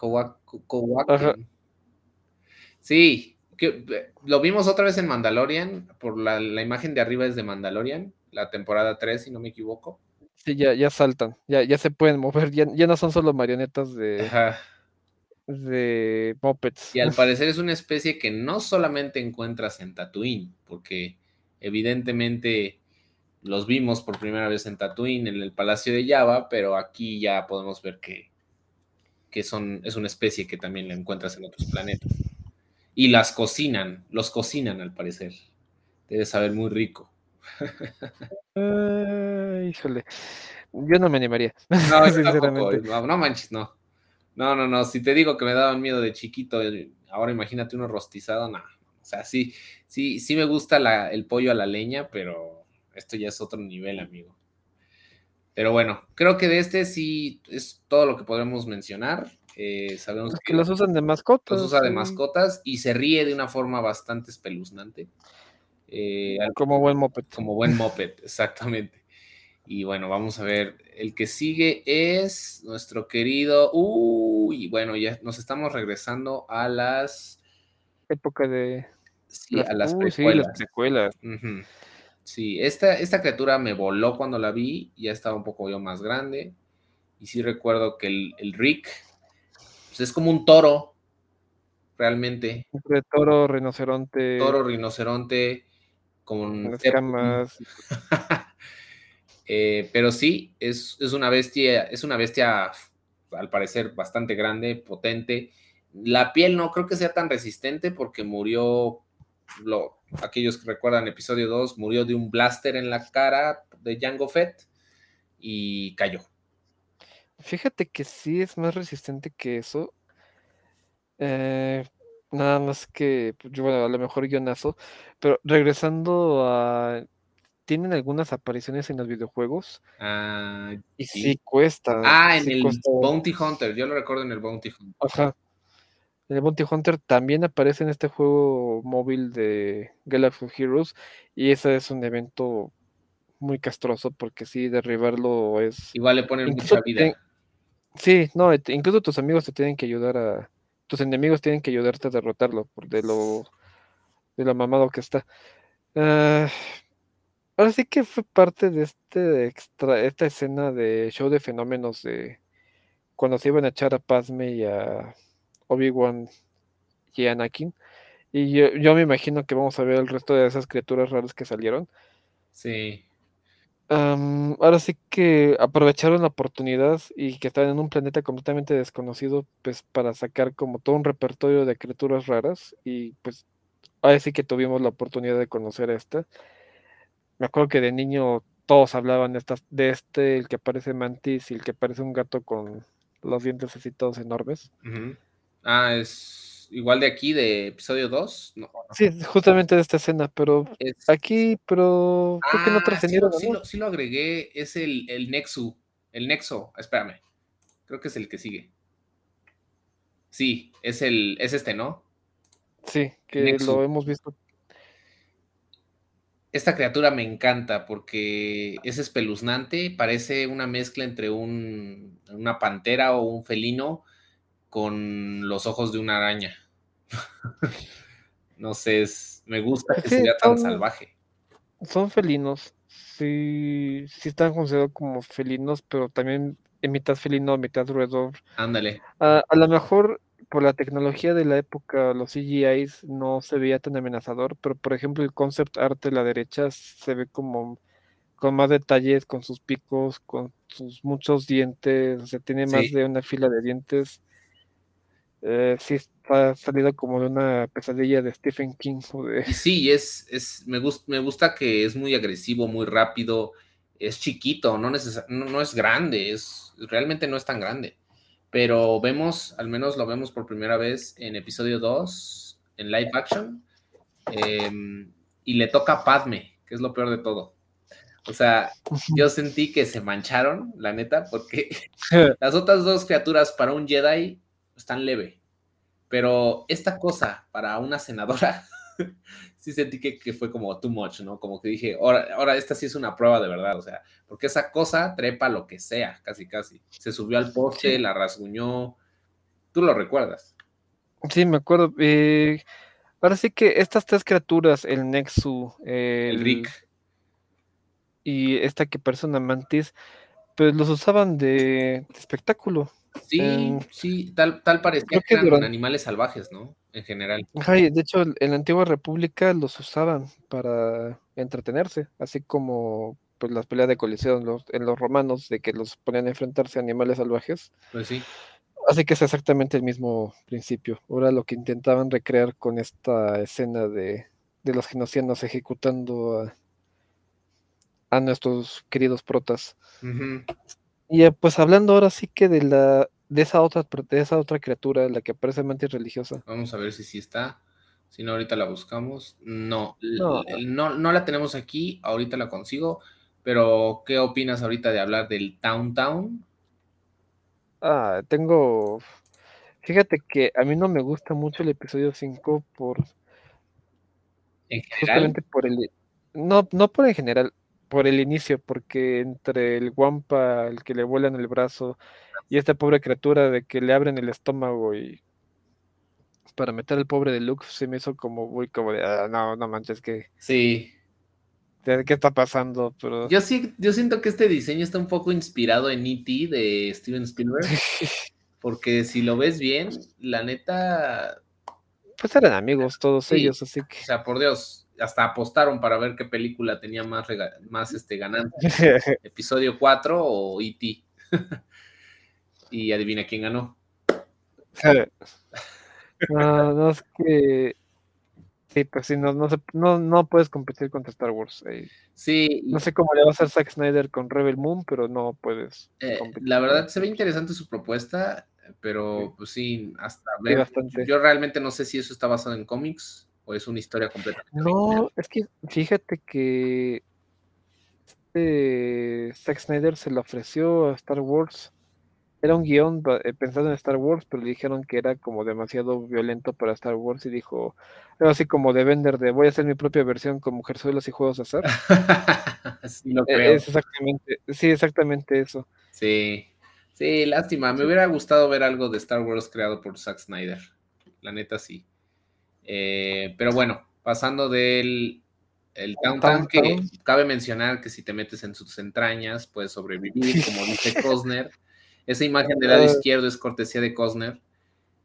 Sí, que, lo vimos otra vez en Mandalorian, por la, la, imagen de arriba es de Mandalorian, la temporada 3, si no me equivoco. Sí, ya, ya saltan, ya, ya se pueden mover, ya, ya no son solo marionetas de, de mopeds. Y al parecer es una especie que no solamente encuentras en Tatooine, porque evidentemente los vimos por primera vez en Tatooine, en el Palacio de Java, pero aquí ya podemos ver que, que son, es una especie que también la encuentras en otros planetas. Y las cocinan, los cocinan al parecer. Debe saber muy rico. híjole, yo no me animaría. No, sinceramente. No, manches, no. No, no, no. Si te digo que me daban miedo de chiquito, eh, ahora imagínate uno rostizado, no. O sea, sí, sí, sí me gusta el pollo a la leña, pero esto ya es otro nivel, amigo. Pero bueno, creo que de este sí es todo lo que podemos mencionar. Eh, sabemos que, los usan de mascotas. Los usa de mascotas y se ríe de una forma bastante espeluznante. Eh, como buen moped. Como buen moped, exactamente. Y bueno, vamos a ver. El que sigue es nuestro querido. Uy, bueno, ya nos estamos regresando a las. Época de. Sí, a las precuelas. Sí, esta, esta criatura me voló cuando la vi. Ya estaba un poco yo más grande. Y sí recuerdo que el, Rick pues es como un toro, realmente. Entre toro, rinoceronte. Toro, rinoceronte con eh, pero sí, es, una bestia, es una bestia al parecer bastante grande, potente. La piel no creo que sea tan resistente porque murió, lo, aquellos que recuerdan episodio 2, murió de un blaster en la cara de Jango Fett y cayó. Fíjate que sí es más resistente que eso. Eh, Nada más que, pues, bueno, a lo mejor guionazo, pero regresando a... ¿Tienen algunas apariciones en los videojuegos? Ah, y sí, cuesta. Ah, en el Bounty Hunter, yo lo recuerdo en el Bounty Hunter. Ajá. En el Bounty Hunter también aparece en este juego móvil de Galaxy Heroes y ese es un evento muy castroso porque sí, derribarlo es... Igual le ponen mucha vida. Sí, no, incluso tus amigos te tienen que ayudar a, tus enemigos tienen que ayudarte a derrotarlo por de lo de lo mamado que está. Ah, ahora sí que fue parte de este extra, esta escena de show de fenómenos de cuando se iban a echar a Pasme y a Obi-Wan y a Anakin. Y yo, yo, me imagino que vamos a ver el resto de esas criaturas raras que salieron. Sí ahora sí que aprovecharon la oportunidad y que están en un planeta completamente desconocido, pues para sacar como todo un repertorio de criaturas raras y pues ahora sí que tuvimos la oportunidad de conocer a esta. Me acuerdo que de niño todos hablaban de, estas, de este, el que parece mantis y el que parece un gato con los dientes así todos enormes. Ah, es igual de aquí, de episodio 2. Sí, justamente de esta escena, pero aquí, pero creo que no trascendieron. Sí, sí, lo, agregué, es el, el Nexu, el Nexo, espérame, creo que es el que sigue. Sí, es el, es este, ¿no? Sí, que lo hemos visto. Esta criatura me encanta porque es espeluznante, parece una mezcla entre un, una pantera o un felino con los ojos de una araña. no sé, me gusta que sea tan salvaje. Son felinos, sí, sí están considerados como felinos, pero también en mitad felino, mitad roedor. Ándale. a lo mejor por la tecnología de la época, los CGIs no se veía tan amenazador, pero por ejemplo el concept art de la derecha se ve como con más detalles, con sus picos, con sus muchos dientes, o sea, tiene más de una fila de dientes eh, sí está salido como de una pesadilla de Stephen King. sí, es, es me, gusta, me gusta que es muy agresivo, muy rápido. es chiquito, no, no, es grande, es, realmente no es tan grande. Pero vemos, al menos lo vemos por primera vez en episodio 2, en live action, em, y le toca a Padme, que es lo peor de todo. O sea, yo sentí que se mancharon, la neta, porque las otras dos criaturas para un Jedi están leve. Pero esta cosa para una senadora, sí sentí que, fue como too much, ¿no? Como que dije, ahora, ahora esta sí es una prueba de verdad, o sea, porque esa cosa trepa lo que sea, casi, casi. Se subió al poste, la rasguñó. ¿Tú lo recuerdas? Sí, me acuerdo. Eh, ahora sí que estas tres criaturas, el Nexu, el Rick y esta que parece una mantis, pues los usaban de, espectáculo. Sí, sí, tal, tal parecía que, eran animales salvajes, ¿no? En general. de hecho, en la antigua república los usaban para entretenerse, así como pues las peleas de colisión en los, en los romanos, de que los ponían a enfrentarse a animales salvajes. Pues sí. Así que es exactamente el mismo principio. Ahora lo que intentaban recrear con esta escena de, de los genocianos ejecutando a, a nuestros queridos protas. Y eh, pues hablando ahora sí que de la de esa otra de esa otra criatura, la que parece mente religiosa. Vamos a ver si sí está. Si no, ahorita la buscamos. No, no, no, la tenemos aquí. Ahorita la consigo. Pero, ¿qué opinas ahorita de hablar del Town Town? Ah, tengo. Fíjate que a mí no me gusta mucho el episodio 5 por. ¿En general? Justamente por el. No, no por en general por el inicio, porque entre el guampa, el que le vuelan el brazo, y esta pobre criatura de que le abren el estómago y para meter al pobre de Luke se me hizo como muy como de ah, no, no manches que sí. ¿Qué está pasando? Pero... Yo sí, yo siento que este diseño está un poco inspirado en E.T. de Steven Spielberg. porque si lo ves bien, la neta. Pues eran amigos todos ellos, así que. O sea, por Dios, hasta apostaron para ver qué película tenía más, más este, ganante. Episodio 4 o E.T. y adivina quién ganó. no, no es que. Sí, pues sí, no, no, no, no puedes competir contra Star Wars. Sí. No sé cómo le va a hacer Zack Snyder con Rebel Moon, pero no puedes. Eh, la verdad, se ve interesante su propuesta, pero pues sí, hasta ver. yo realmente no sé si eso está basado en cómics ¿O es una historia completa? No, es que fíjate que este Zack Snyder se lo ofreció a Star Wars. Era un guion eh, pensado en Star Wars, pero le dijeron que era como demasiado violento para Star Wars y dijo, algo así como de vender de voy a hacer mi propia versión con Mujerzuelos y Juegos de Azar. sí, lo e, creo. Es exactamente, sí, exactamente eso. Sí, sí, lástima. Me hubiera gustado ver algo de Star Wars creado por Zack Snyder. La neta sí. Eh, pero bueno, pasando del el Town que cabe mencionar que si te metes en sus entrañas, puedes sobrevivir, como dice Cosner. Esa imagen del lado ah. izquierdo es cortesía de Cosner,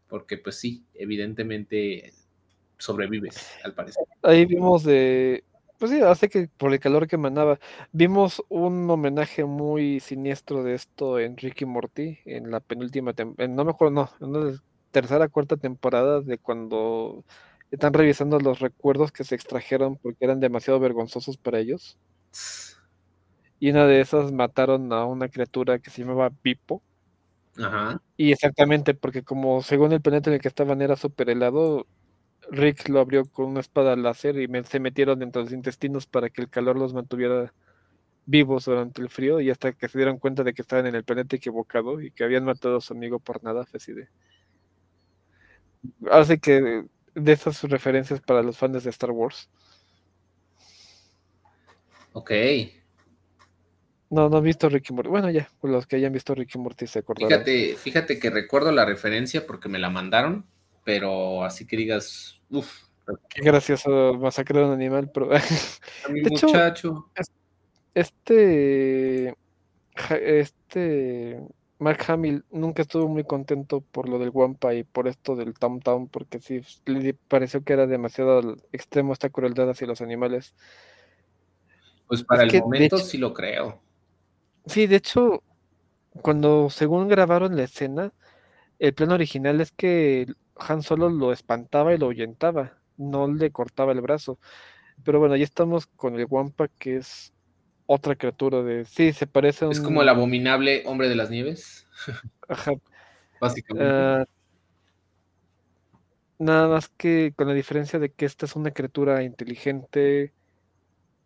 porque pues sí, evidentemente sobrevives, al parecer. Ahí vimos de, pues sí, hace que por el calor que emanaba, vimos un homenaje muy siniestro de esto en Ricky Morty, en la penúltima, no me acuerdo, no, en la tercera, cuarta temporada de cuando están revisando los recuerdos que se extrajeron porque eran demasiado vergonzosos para ellos. Y una de esas mataron a una criatura que se llamaba Pipo. Ajá. Y exactamente, porque como según el planeta en el que estaban era súper helado, Rick lo abrió con una espada láser y se metieron dentro de los intestinos para que el calor los mantuviera vivos durante el frío y hasta que se dieron cuenta de que estaban en el planeta equivocado y que habían matado a su amigo por nada, fue así de... Así que de esas referencias para los fans de Star Wars. Ok. No, no he visto Ricky Morty. Bueno, ya, los que hayan visto Ricky Morty se acordarán. Fíjate, fíjate que recuerdo la referencia porque me la mandaron, pero así que digas, uff. Qué gracioso masacrar a un animal, pero. A mi muchacho. este. Este. Mark Hamill nunca estuvo muy contento por lo del Wampa y por esto del Tom Tom, porque sí le pareció que era demasiado extremo esta crueldad hacia los animales. Pues para el momento sí lo creo. Sí, de hecho, cuando según grabaron la escena, el plan original es que Han Solo lo espantaba y lo ahuyentaba, no le cortaba el brazo. Pero bueno, ya estamos con el Wampa, que es otra criatura de. Sí, se parece a un. Es como el abominable hombre de las nieves. Ajá. Básicamente. Ah, nada más que con la diferencia de que esta es una criatura inteligente,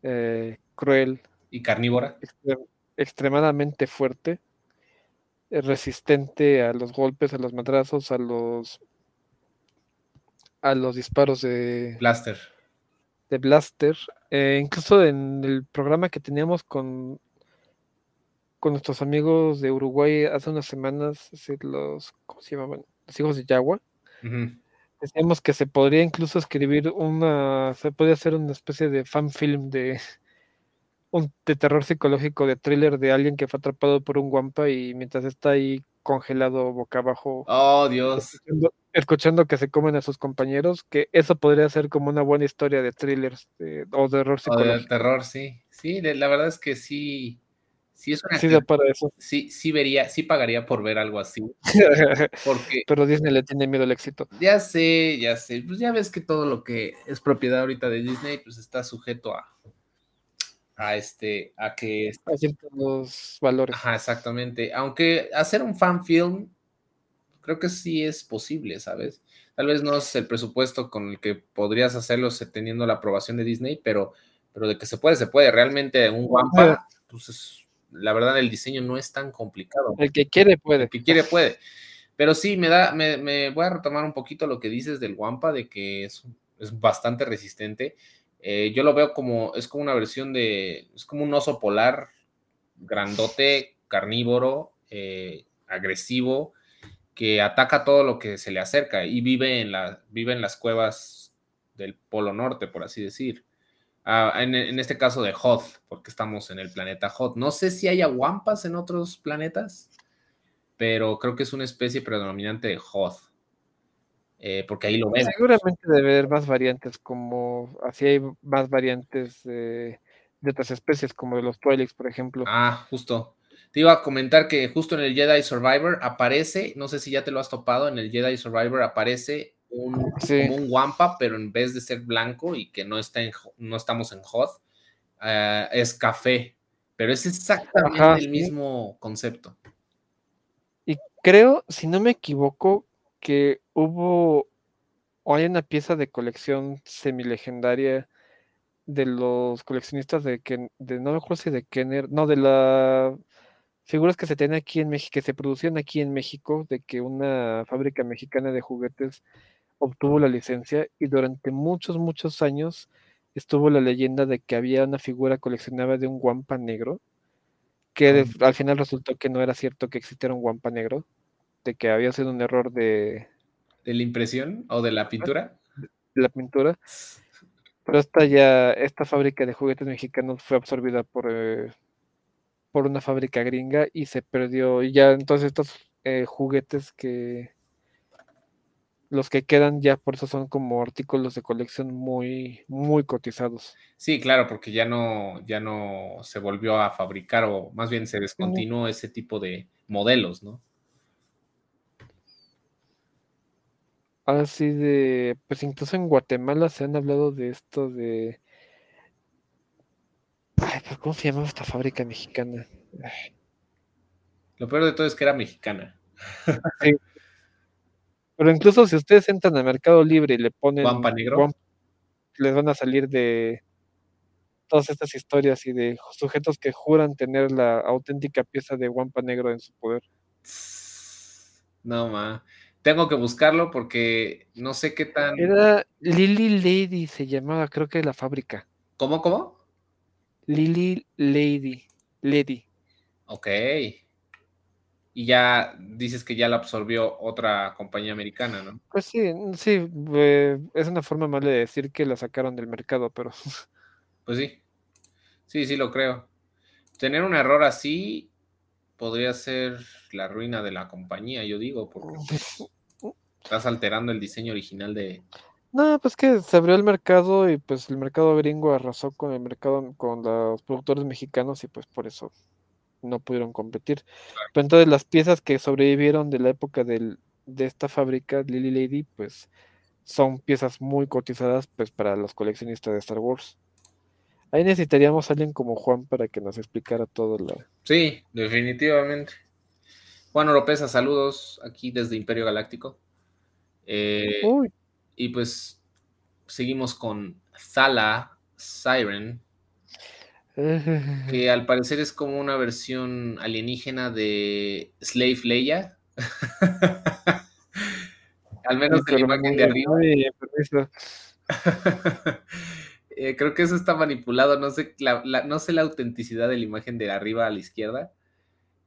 eh, cruel, y carnívora. extre- extremadamente fuerte, eh, resistente a los golpes, a los madrazos, a los a los disparos de, Blaster. De Blaster. Eh, incluso en el programa que teníamos con, con nuestros amigos de Uruguay hace unas semanas, los, ¿cómo se llamaban? Los hijos de Yagua. Decíamos que se podría incluso escribir una, se podría hacer una especie de fan film de un de terror psicológico, de thriller de alguien que fue atrapado por un guampa y mientras está ahí congelado boca abajo, Oh, Dios. escuchando, escuchando que se comen a sus compañeros, que eso podría ser como una buena historia de thrillers de- o de terror O de psicológico. terror, sí. Sí, la verdad es que sí. Sí, es una Sí, da para eso. sí, sí vería, sí pagaría por ver algo así. Porque Pero Disney le tiene miedo al éxito. ya sé, ya sé, pues ya ves que todo lo que es propiedad ahorita de Disney, pues está sujeto a, a este, a que A ciertos valores. Ajá, exactamente. Aunque hacer un fan film, creo que sí es posible, ¿sabes? Tal vez no es el presupuesto con el que podrías hacerlo teniendo la aprobación de Disney, pero, pero de que se puede, se puede. Realmente un Wampa, pues es- la verdad el diseño no es tan complicado. El que quiere puede. El que quiere puede. Pero sí, me da, me, me voy a retomar un poquito lo que dices del Wampa, de que es, es bastante resistente. Eh, yo lo veo como, es como una versión de, es como un oso polar grandote, carnívoro, eh, agresivo, que ataca todo lo que se le acerca y vive en, la, vive en las cuevas del Polo Norte, por así decir. Ah, en, en este caso de Hoth, porque estamos en el planeta Hoth. No sé si haya Wampas en otros planetas, pero creo que es una especie predominante de Hoth. Eh, porque ahí lo ven. Seguramente debe haber más variantes, como así hay más variantes de, de otras especies, como de los Twi'leks, por ejemplo. Ah, justo. Te iba a comentar que justo en el Jedi Survivor aparece, no sé si ya te lo has topado, en el Jedi Survivor aparece un, Sí. como un Wampa, pero en vez de ser blanco y que no, está en, no estamos en Hoth, eh, es café. Pero es exactamente Ajá, el sí. mismo concepto. Y creo, si no me equivoco, que hubo o hay una pieza de colección semilegendaria de los coleccionistas de que de no me acuerdo si de Kenner, no de las figuras que se tienen aquí en México, que se producían aquí en México, de que una fábrica mexicana de juguetes obtuvo la licencia y durante muchos, muchos años estuvo la leyenda de que había una figura coleccionada de un guampa negro, que de- al final resultó que no era cierto que existiera un guampa negro, de que había sido un error de ¿De la impresión o de la pintura? la pintura. Pero esta ya, esta fábrica de juguetes mexicanos fue absorbida por, eh, por una fábrica gringa y se perdió. Y ya entonces estos eh, juguetes que los que quedan ya por eso son como artículos de colección muy, muy cotizados. Sí, claro, porque ya no, ya no se volvió a fabricar o más bien se descontinuó ese tipo de modelos, ¿no? Así de, pues incluso en Guatemala se han hablado de esto de... Ay, pero ¿cómo se llamaba esta fábrica mexicana? Lo peor de todo es que era mexicana. Pero incluso si ustedes entran a Mercado Libre y le ponen ¿Guampa negro? guampa, les van a salir de todas estas historias y de sujetos que juran tener la auténtica pieza de guampa negro en su poder. No, ma. Tengo que buscarlo porque no sé qué tan. Era Lily Lady, se llamaba, creo que la fábrica. ¿Cómo, cómo? Lily Lady. Lady. Ok. Y ya dices que ya la absorbió otra compañía americana, ¿no? Pues sí, sí, eh, es una forma mala de decir que la sacaron del mercado, pero Pues sí. Sí, sí lo creo. Tener un error así podría ser la ruina de la compañía, yo digo, porque estás alterando el diseño original de. No, pues que se abrió el mercado y pues el mercado gringo arrasó con el mercado, con los productores mexicanos y pues por eso no pudieron competir. Pero entonces las piezas que sobrevivieron de la época del, de esta fábrica, Lily Lady, pues son piezas muy cotizadas pues para los coleccionistas de Star Wars. Ahí necesitaríamos a alguien como Juan para que nos explicara todo lo. Sí, definitivamente. Juan Oropesa, saludos aquí desde Imperio Galáctico. Eh, Uy, y pues seguimos con Zala Siren, que al parecer es como una versión alienígena de Slave Leia. al menos de la imagen de arriba. Permiso. Eh, creo que eso está manipulado, no sé la, la- no sé la autenticidad de la imagen de arriba a la izquierda,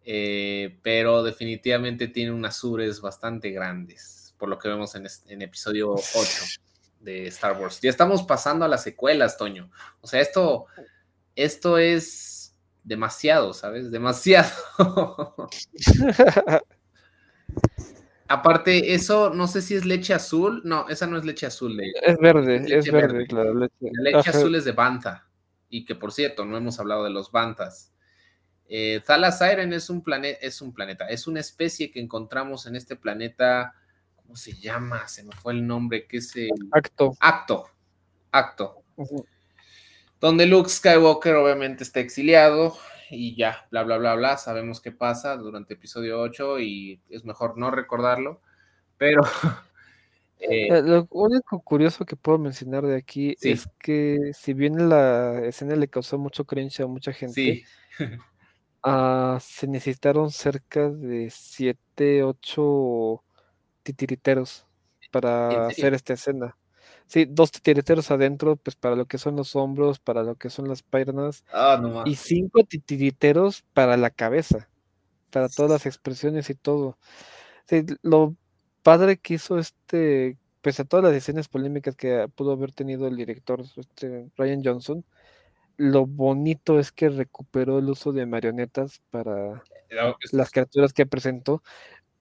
eh, pero definitivamente tiene unas ubres bastante grandes, por lo que vemos en, en episodio 8 de Star Wars. Ya estamos pasando a las secuelas, Toño. O sea, esto, esto es demasiado, ¿sabes? Demasiado. Aparte, eso no sé si es leche azul. No, esa no es leche azul. De, Es verde, Leche es verde, verde. claro. Leche, la leche Ajá. azul es de Bantha. Y que por cierto, no hemos hablado de los Banthas. Eh, Thala Siren es un, plane- es un planeta, es una especie que encontramos en este planeta. ¿Cómo se llama? Se me fue el nombre, que es el Acto. Acto. Acto. Donde Luke Skywalker obviamente está exiliado y ya, bla, bla, bla, bla. Sabemos qué pasa durante episodio 8 y es mejor no recordarlo. Pero eh, Eh, Lo único curioso que puedo mencionar de aquí Sí. es que si bien la escena le causó mucho cringe a mucha gente, sí, ah, se necesitaron cerca de 7, 8 titiriteros para hacer esta escena. Sí, dos titiriteros adentro, pues para lo que son los hombros, para lo que son las piernas, Ah, no más. y cinco titiriteros para la cabeza, para todas las expresiones y todo. Sí, lo padre que hizo este, pese a todas las decisiones polémicas que pudo haber tenido el director este, Ryan Johnson, lo bonito es que recuperó el uso de marionetas para las criaturas que presentó,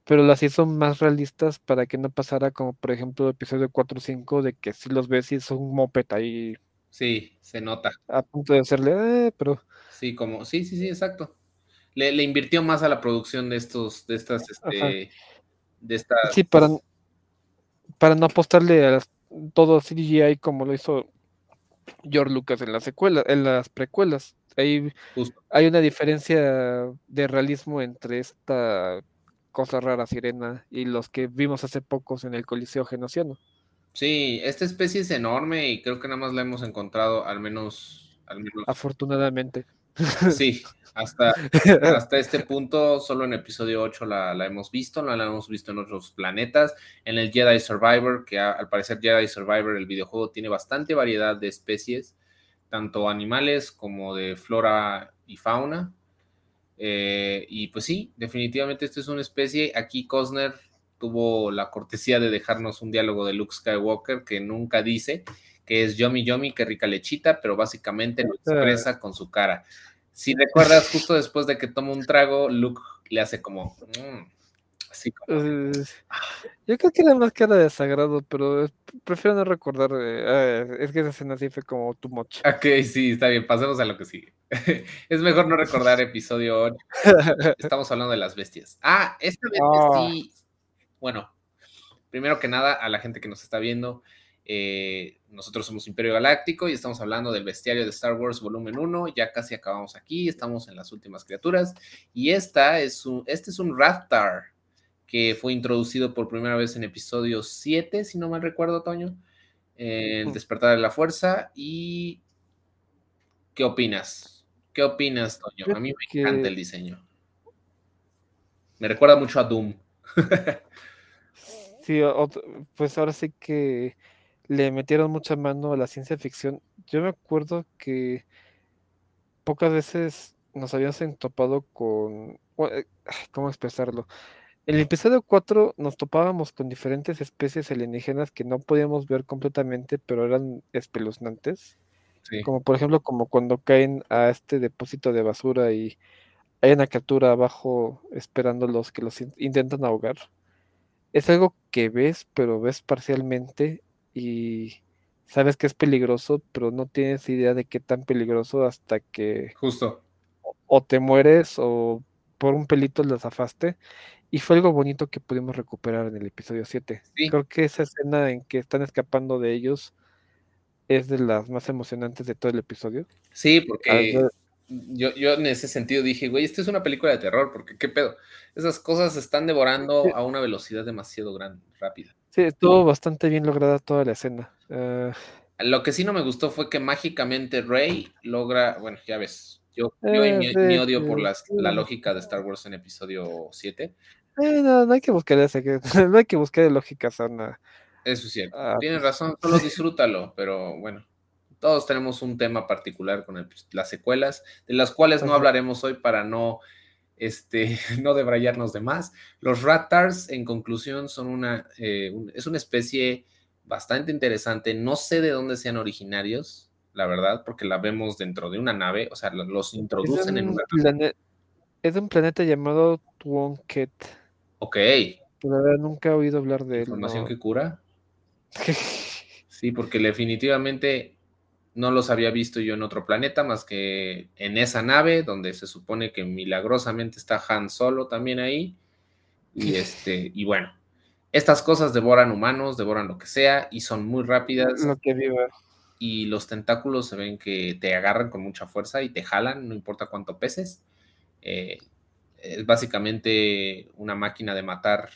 pero las hizo más realistas para que no pasara como por ejemplo el episodio 4 o 5 de que si los ves y es un moped ahí Sí, se nota. a punto de hacerle, "Eh", pero Sí, como, sí, sí, sí, exacto. Le, le invirtió más a la producción de estos, de estas, este, de estas. sí, para, para no apostarle a las- todo CGI como lo hizo George Lucas en las secuelas, en las precuelas. Ahí Justo. hay una diferencia de realismo entre esta cosa rara sirena y los que vimos hace pocos en el Coliseo Genociano. Sí, esta especie es enorme y creo que nada más la hemos encontrado al menos, al menos, Afortunadamente. sí, hasta, hasta este punto, solo en episodio 8 la, la hemos visto, no la hemos visto en otros planetas. En el Jedi Survivor, que a- al parecer Jedi Survivor, el videojuego, tiene bastante variedad de especies, tanto animales como de flora y fauna. Eh, y pues sí, definitivamente esta es una especie. Aquí Cosner tuvo la cortesía de dejarnos un diálogo de Luke Skywalker que nunca dice que es Yomi Yomi, que rica lechita, pero básicamente lo expresa con su cara. Si recuerdas, justo después de que toma un trago, Luke le hace como. "Mm", así como. Eh, yo creo que era más cara de desagrado, pero prefiero no recordar. eh, eh, es que esa escena sí fue como too much. Ok, sí, está bien, pasemos a lo que sigue. es mejor no recordar episodio 8. Estamos hablando de las bestias. Ah, esta vez Ah. sí. Bueno, primero que nada, a la gente que nos está viendo, eh, nosotros somos Imperio Galáctico y estamos hablando del bestiario de Star Wars Volumen 1. Ya casi acabamos aquí, estamos en las últimas criaturas. Y esta es un, este es un Raptar que fue introducido por primera vez en episodio 7, si no mal recuerdo, Toño. El Mm. despertar de la fuerza. ¿Y qué opinas? ¿Qué opinas, Toño? Creo A mí me que- encanta el diseño. Me recuerda mucho a Doom. Sí, pues ahora sí que le metieron mucha mano a la ciencia ficción. Yo me acuerdo que pocas veces nos habíamos topado con... eh, ¿Cómo expresarlo? En el episodio 4 nos topábamos con diferentes especies alienígenas que no podíamos ver completamente, pero eran espeluznantes. Sí. Como por ejemplo, como cuando caen a este depósito de basura y hay una criatura abajo esperándolos que los in- intentan ahogar. Es algo que ves, pero ves parcialmente y sabes que es peligroso, pero no tienes idea de qué tan peligroso hasta que Justo. o te mueres o por un pelito la zafaste. Y fue algo bonito que pudimos recuperar en el episodio 7. Sí. Creo que esa escena en que están escapando de ellos es de las más emocionantes de todo el episodio. Sí, porque yo, yo en ese sentido dije, güey, esta es una película de terror, porque qué pedo. Esas cosas se están devorando a una velocidad demasiado grande, rápida. Sí, estuvo bastante bien lograda toda la escena. Uh, lo que sí no me gustó fue que mágicamente Rey logra, bueno, ya ves, yo, yo y mi, mi, odio por las, la lógica de Star Wars en episodio 7. Eh, no, no hay que buscar ese, no hay que buscar lógica sana. Eso es cierto. Ah, Tienes pues. razón, solo disfrútalo, pero bueno, todos tenemos un tema particular con el, las secuelas, de las cuales no hablaremos hoy para no, este, no debrayarnos de más. Los Ratars, en conclusión, son una, eh, un, es una especie bastante interesante. No sé de dónde sean originarios, la verdad, porque la vemos dentro de una nave, o sea, los introducen en una nave. Es un planeta llamado Twonket. Ok. Verdad, nunca he oído hablar de ¿Información que cura? sí, porque definitivamente no los había visto yo en otro planeta más que en esa nave, donde se supone que milagrosamente está Han Solo también ahí. Y este, y bueno, estas cosas devoran humanos, devoran lo que sea, y son muy rápidas. Lo que viva. Y los tentáculos se ven que te agarran con mucha fuerza y te jalan, no importa cuánto peses. Eh, es básicamente una máquina de matar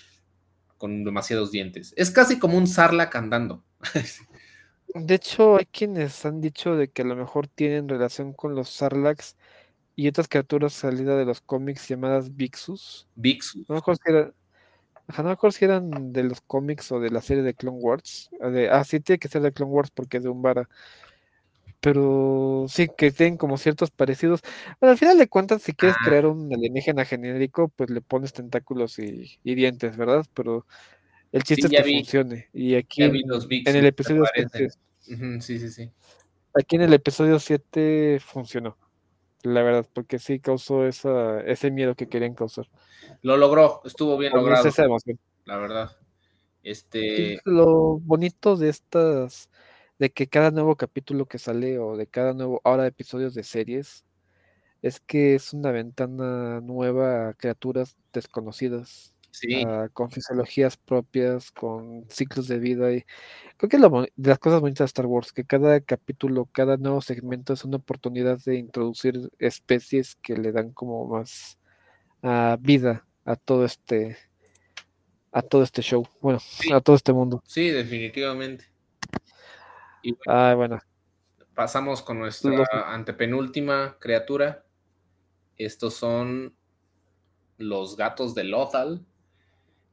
con demasiados dientes. Es casi como un Sarlacc andando. De hecho, hay quienes han dicho de que a lo mejor tienen relación con los Sarlaccs y otras criaturas salidas de los cómics llamadas Vixus. Vixus. No me acuerdo si, era, no me acuerdo si eran de los cómics o de la serie de Clone Wars. De, ah, sí, tiene que ser de Clone Wars porque es de un vara pero sí que tienen como ciertos parecidos. Bueno, al final de cuentas, si quieres crear un alienígena genérico, pues le pones tentáculos y, y dientes, ¿verdad? Pero el chiste Sí, es que vi. funcione. Y aquí los en el episodio aparecen. 7, Ujú, sí, sí, sí. aquí en el episodio 7 funcionó. La verdad, porque sí causó esa, ese miedo que querían causar. Lo logró, estuvo bien logrado, esa emoción. la verdad. Este, lo bonito de estas, de que cada nuevo capítulo que sale o de cada nuevo, ahora episodios de series, es que es una ventana nueva a criaturas desconocidas, sí, ah, con fisiologías propias, con ciclos de vida. Y creo que es lo de las cosas bonitas de Star Wars, que cada capítulo, cada nuevo segmento es una oportunidad de introducir especies que le dan como más ah, vida a todo este, a todo este show, bueno, sí, a todo este mundo. sí, definitivamente. Y bueno, Ah, bueno, pasamos con nuestra los, antepenúltima criatura. Estos son los gatos de Lothal,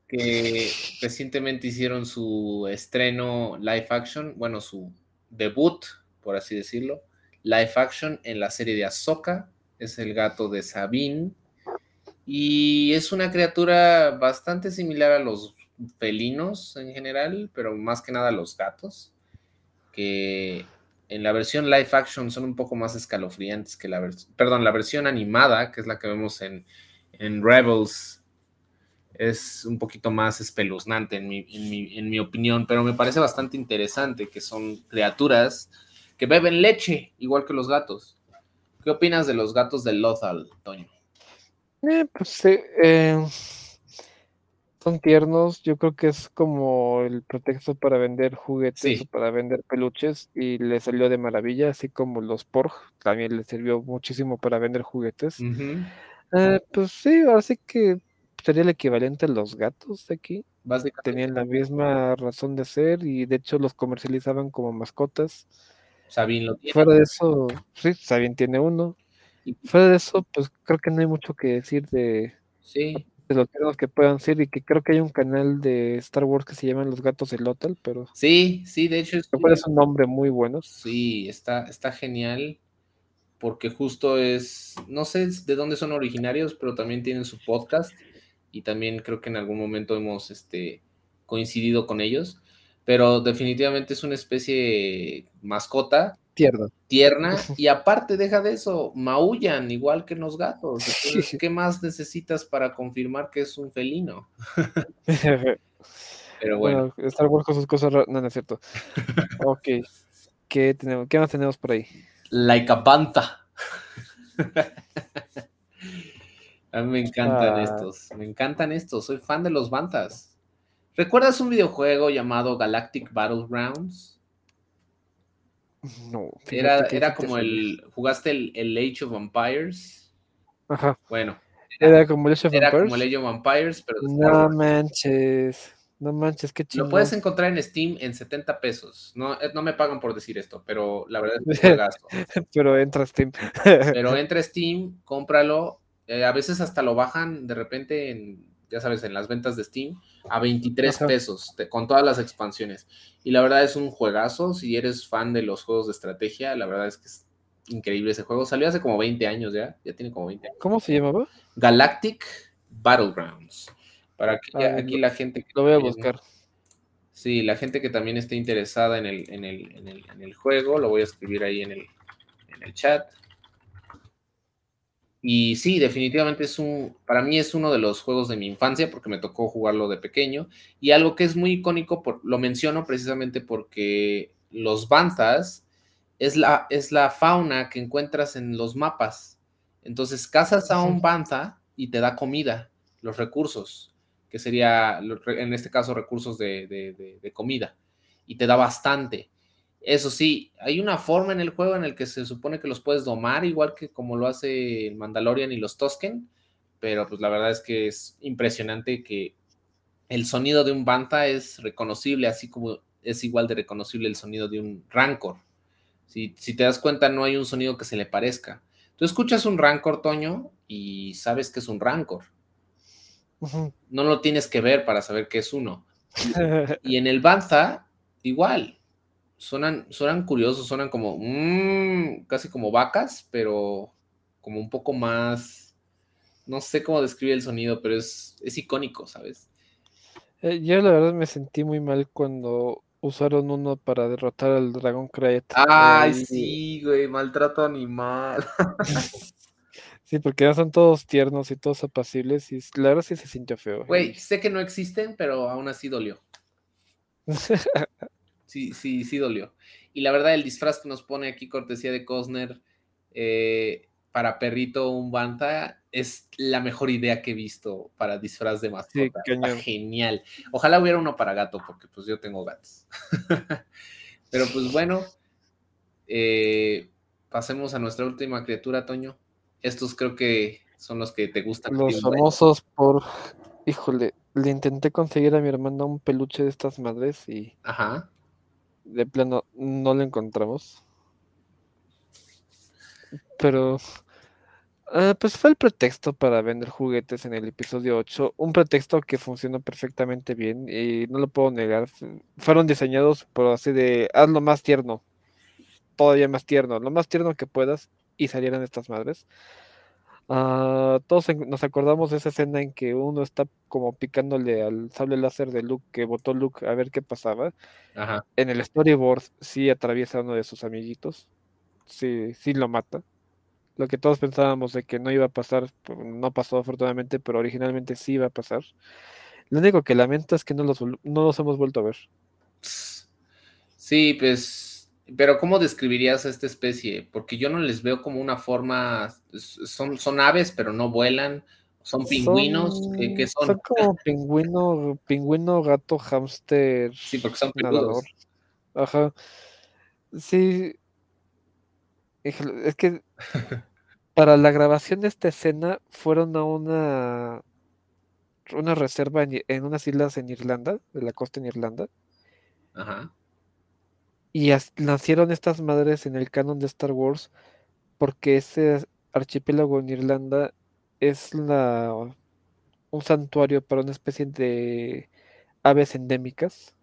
que recientemente hicieron su estreno live action, bueno, su debut, por así decirlo, live action en la serie de Ahsoka. Es el gato de Sabine. Y es una criatura bastante similar a los felinos en general, pero más que nada a los gatos, que en la versión live action son un poco más escalofriantes que la versión, perdón, la versión animada, que es la que vemos en, en Rebels, es un poquito más espeluznante en mi, en, mi, en mi opinión, pero me parece bastante interesante que son criaturas que beben leche, igual que los gatos. ¿Qué opinas de los gatos de Lothal, Toño? eh, pues sí, eh, son tiernos, yo creo que es como el pretexto para vender juguetes o para vender peluches y le salió de maravilla, así como los Porg también le sirvió muchísimo para vender juguetes. Ujú. Eh, pues sí, ahora sí que sería el equivalente a los gatos de aquí. Básicamente, Tenían la misma razón de ser y de hecho los comercializaban como mascotas. Sabine lo tiene. Fuera de eso, sí, Sabine tiene uno. Y- Fuera de eso, pues creo que no hay mucho que decir de, Sí, de los que puedan ser y que creo que hay un canal de Star Wars que se llaman Los Gatos de Lothal, pero sí, sí, de hecho es es un nombre muy bueno. Sí, está, está genial porque justo es, no sé de dónde son originarios, pero también tienen su podcast y también creo que en algún momento hemos este, coincidido con ellos, pero definitivamente es una especie mascota Tierno. tierna y aparte deja de eso, maullan igual que los gatos. Entonces, ¿qué más necesitas para confirmar que es un felino? Pero bueno, Bueno, Star Wars con sus cosas raras. No, no es cierto. Ok. ¿Qué, tenemos, ¿Qué más tenemos por ahí? like panta. A mí me encantan Ah. estos, me encantan estos, soy fan de los bantas. ¿Recuerdas un videojuego llamado Galactic Battlegrounds? No, Era, que era te como el. ¿Jugaste el, el Age of Vampires? Ajá. Bueno, Era como el Age of era como el Age of Vampires, pero No manches. No manches, qué chido. Lo puedes encontrar en Steam en 70 pesos. No, eh, no me pagan por decir esto, pero la verdad es que un juegazo. Pero entra Steam. Pero entra Steam, cómpralo. eh, a veces hasta lo bajan de repente en, ya sabes, en las ventas de Steam a 23 Ajá. pesos te- con todas las expansiones. Y la verdad es un juegazo. Si eres fan de los juegos de estrategia, la verdad es que es increíble ese juego. Salió hace como 20 años ya. Ya tiene como 20 años. ¿Cómo se llamaba? Galactic Battlegrounds. Para que Ah, aquí la gente que Lo voy a buscar. Sí, la gente que también esté interesada en el, en el, en el, en el juego, lo voy a escribir ahí en el, en el chat. Y sí, definitivamente es un, para mí es uno de los juegos de mi infancia porque me tocó jugarlo de pequeño. Y algo que es muy icónico, por, lo menciono precisamente porque los banzas es la, es la fauna que encuentras en los mapas. Entonces cazas a un banza y te da comida, los recursos, que sería en este caso recursos de, de- de- de comida, y te da bastante. Eso sí, hay una forma en el juego en el que se supone que los puedes domar, igual que como lo hace el Mandalorian y los Tosken, pero pues la verdad es que es impresionante que el sonido de un Bantha es reconocible, así como es igual de reconocible el sonido de un Rancor. Si, si te das cuenta, no hay un sonido que se le parezca. Tú escuchas un Rancor, Toño, y sabes que es un Rancor. No lo tienes que ver para saber que es uno. Y en el Banza, igual. Suenan, suenan curiosos, suenan como mm, casi como vacas, pero como un poco más. No sé cómo describir el sonido, pero es, es icónico, ¿sabes? Eh, Yo la verdad me sentí muy mal cuando usaron uno para derrotar al dragón Kraet. Ay, sí, güey, maltrato animal. Sí, porque ya son todos tiernos y todos apacibles y la verdad sí se sintió feo. Güey, sé que no existen, pero aún así dolió. Sí, sí, sí dolió. Y la verdad, el disfraz que nos pone aquí, cortesía de Cosner, eh, para perrito un banta, es la mejor idea que he visto para disfraz de mascota. Está cañón. genial. Ojalá hubiera uno para gato, porque pues yo tengo gatos. Pero pues bueno, eh, pasemos a nuestra última criatura, Toño. Estos creo que son los que te gustan. Los famosos por... Híjole, le intenté conseguir a mi hermana un peluche de estas madres y Ajá. De plano no lo encontramos. Pero... ah, pues fue el pretexto para vender juguetes en el episodio 8. Un pretexto que funcionó perfectamente bien y no lo puedo negar. fu- Fueron diseñados por así de hazlo más tierno. Todavía más tierno. Lo más tierno que puedas y salieran estas madres. Ah, todos nos acordamos de esa escena en que uno está como picándole al sable láser de Luke que botó Luke a ver qué pasaba. Ajá. En el storyboard sí atraviesa a uno de sus amiguitos. Sí, sí lo mata. Lo que todos pensábamos de que no iba a pasar, pues, no pasó afortunadamente, pero originalmente sí iba a pasar. Lo único que lamento es que no los, no los hemos vuelto a ver. Sí, pues, pero ¿cómo describirías a esta especie? Porque yo no les veo como una forma, son, son aves, pero no vuelan, son pingüinos, ¿qué, qué son? Son como pingüino, pingüino, gato, hámster, Sí, porque son peludos. Ajá. Sí. Es que para la grabación de esta escena fueron a una una reserva en, en unas islas en Irlanda, de la costa en Irlanda, Ajá. Y nacieron estas madres en el canon de Star Wars porque ese archipiélago en Irlanda es la un santuario para una especie de aves endémicas.